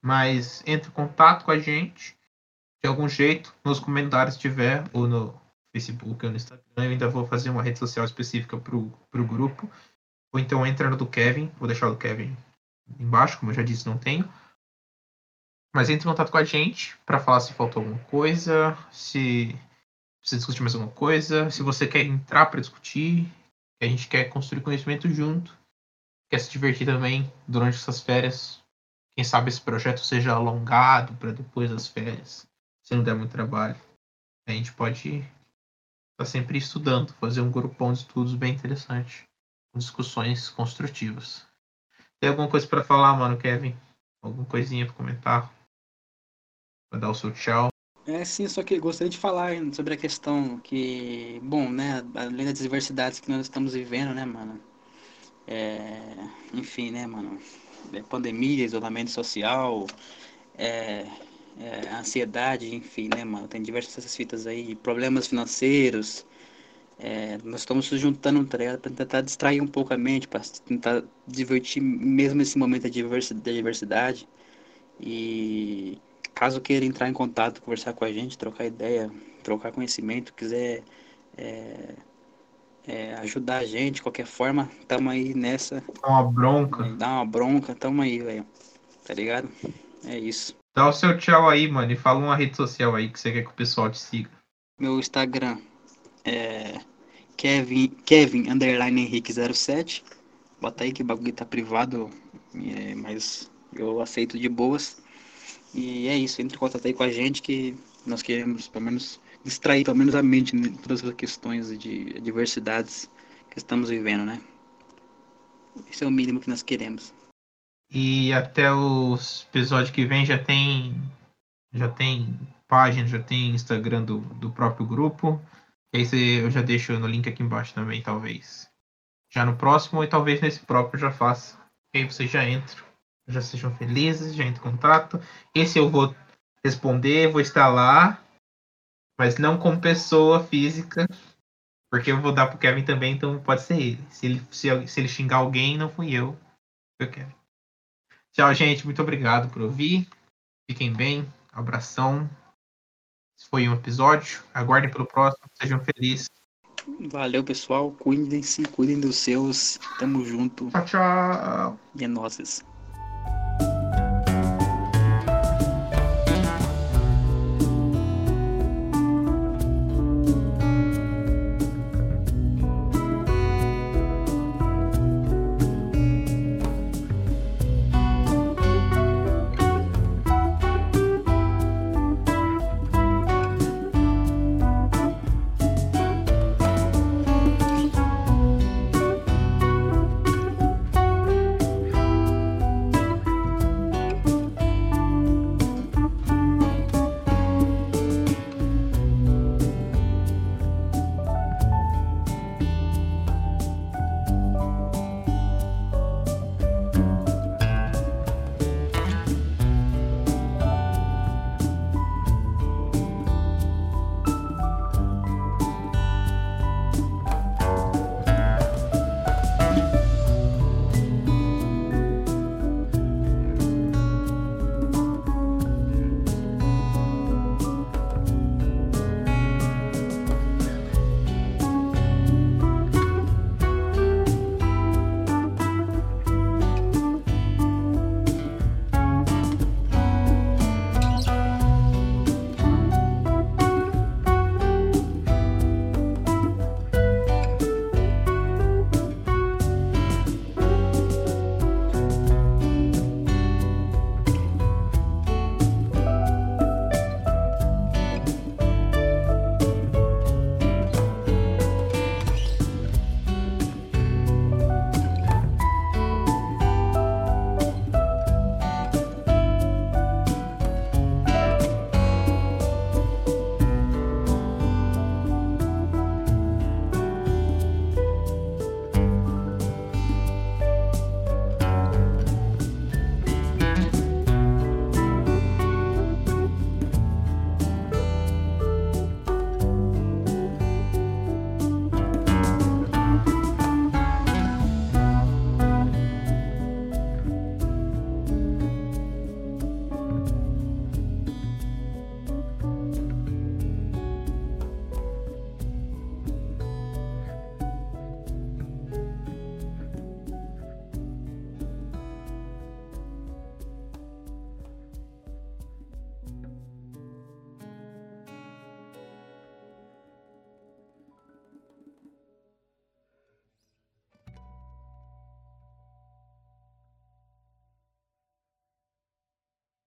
mas entre em contato com a gente de algum jeito, nos comentários se tiver, ou no Facebook ou no Instagram. Eu ainda vou fazer uma rede social específica para o grupo. Ou então entra no do Kevin, vou deixar o do Kevin embaixo, como eu já disse, não tenho. Mas entre em contato com a gente para falar se faltou alguma coisa, se precisa discutir mais alguma coisa, se você quer entrar para discutir, a gente quer construir conhecimento junto, quer se divertir também durante essas férias. Quem sabe esse projeto seja alongado para depois das férias, se não der muito trabalho. A gente pode estar tá sempre estudando, fazer um grupão de estudos bem interessante, com discussões construtivas. Tem alguma coisa para falar, mano, Kevin? Alguma coisinha para comentar? Vai dar o seu tchau. É, sim, só que gostaria de falar sobre a questão que, bom, né, além das diversidades que nós estamos vivendo, né, mano, é, enfim, né, mano, é pandemia, isolamento social, é, é, ansiedade, enfim, né, mano, tem diversas fitas aí, problemas financeiros, é, nós estamos se juntando, para tentar distrair um pouco a mente, para tentar divertir mesmo nesse momento da diversidade, e Caso queira entrar em contato, conversar com a gente, trocar ideia, trocar conhecimento, quiser é, é, ajudar a gente de qualquer forma, tamo aí nessa. Dá uma bronca. Dá uma bronca, tamo aí, velho. Tá ligado? É isso. Dá o seu tchau aí, mano, e fala uma rede social aí que você quer que o pessoal te siga. Meu Instagram é Kevin, Kevin underline Henrique 07. Bota aí que o bagulho tá privado, é, mas eu aceito de boas. E é isso, entre em contato aí com a gente que nós queremos, pelo menos, distrair pelo menos a mente em todas as questões de diversidades que estamos vivendo, né? Esse é o mínimo que nós queremos. E até o episódio que vem já tem já tem página, já tem Instagram do, do próprio grupo. E aí eu já deixo no link aqui embaixo também, talvez. Já no próximo e talvez nesse próprio já faça. E aí vocês já entram já sejam felizes, já entre em contato. Esse eu vou responder, vou estar lá, mas não como pessoa física, porque eu vou dar pro Kevin também, então pode ser ele. Se ele, se, se ele xingar alguém, não fui eu, foi o Kevin. Tchau, gente. Muito obrigado por ouvir. Fiquem bem. Abração. Esse foi um episódio. Aguardem pelo próximo. Sejam felizes. Valeu, pessoal. Cuidem-se, cuidem dos seus. Tamo junto. Tchau, tchau. E é nóis.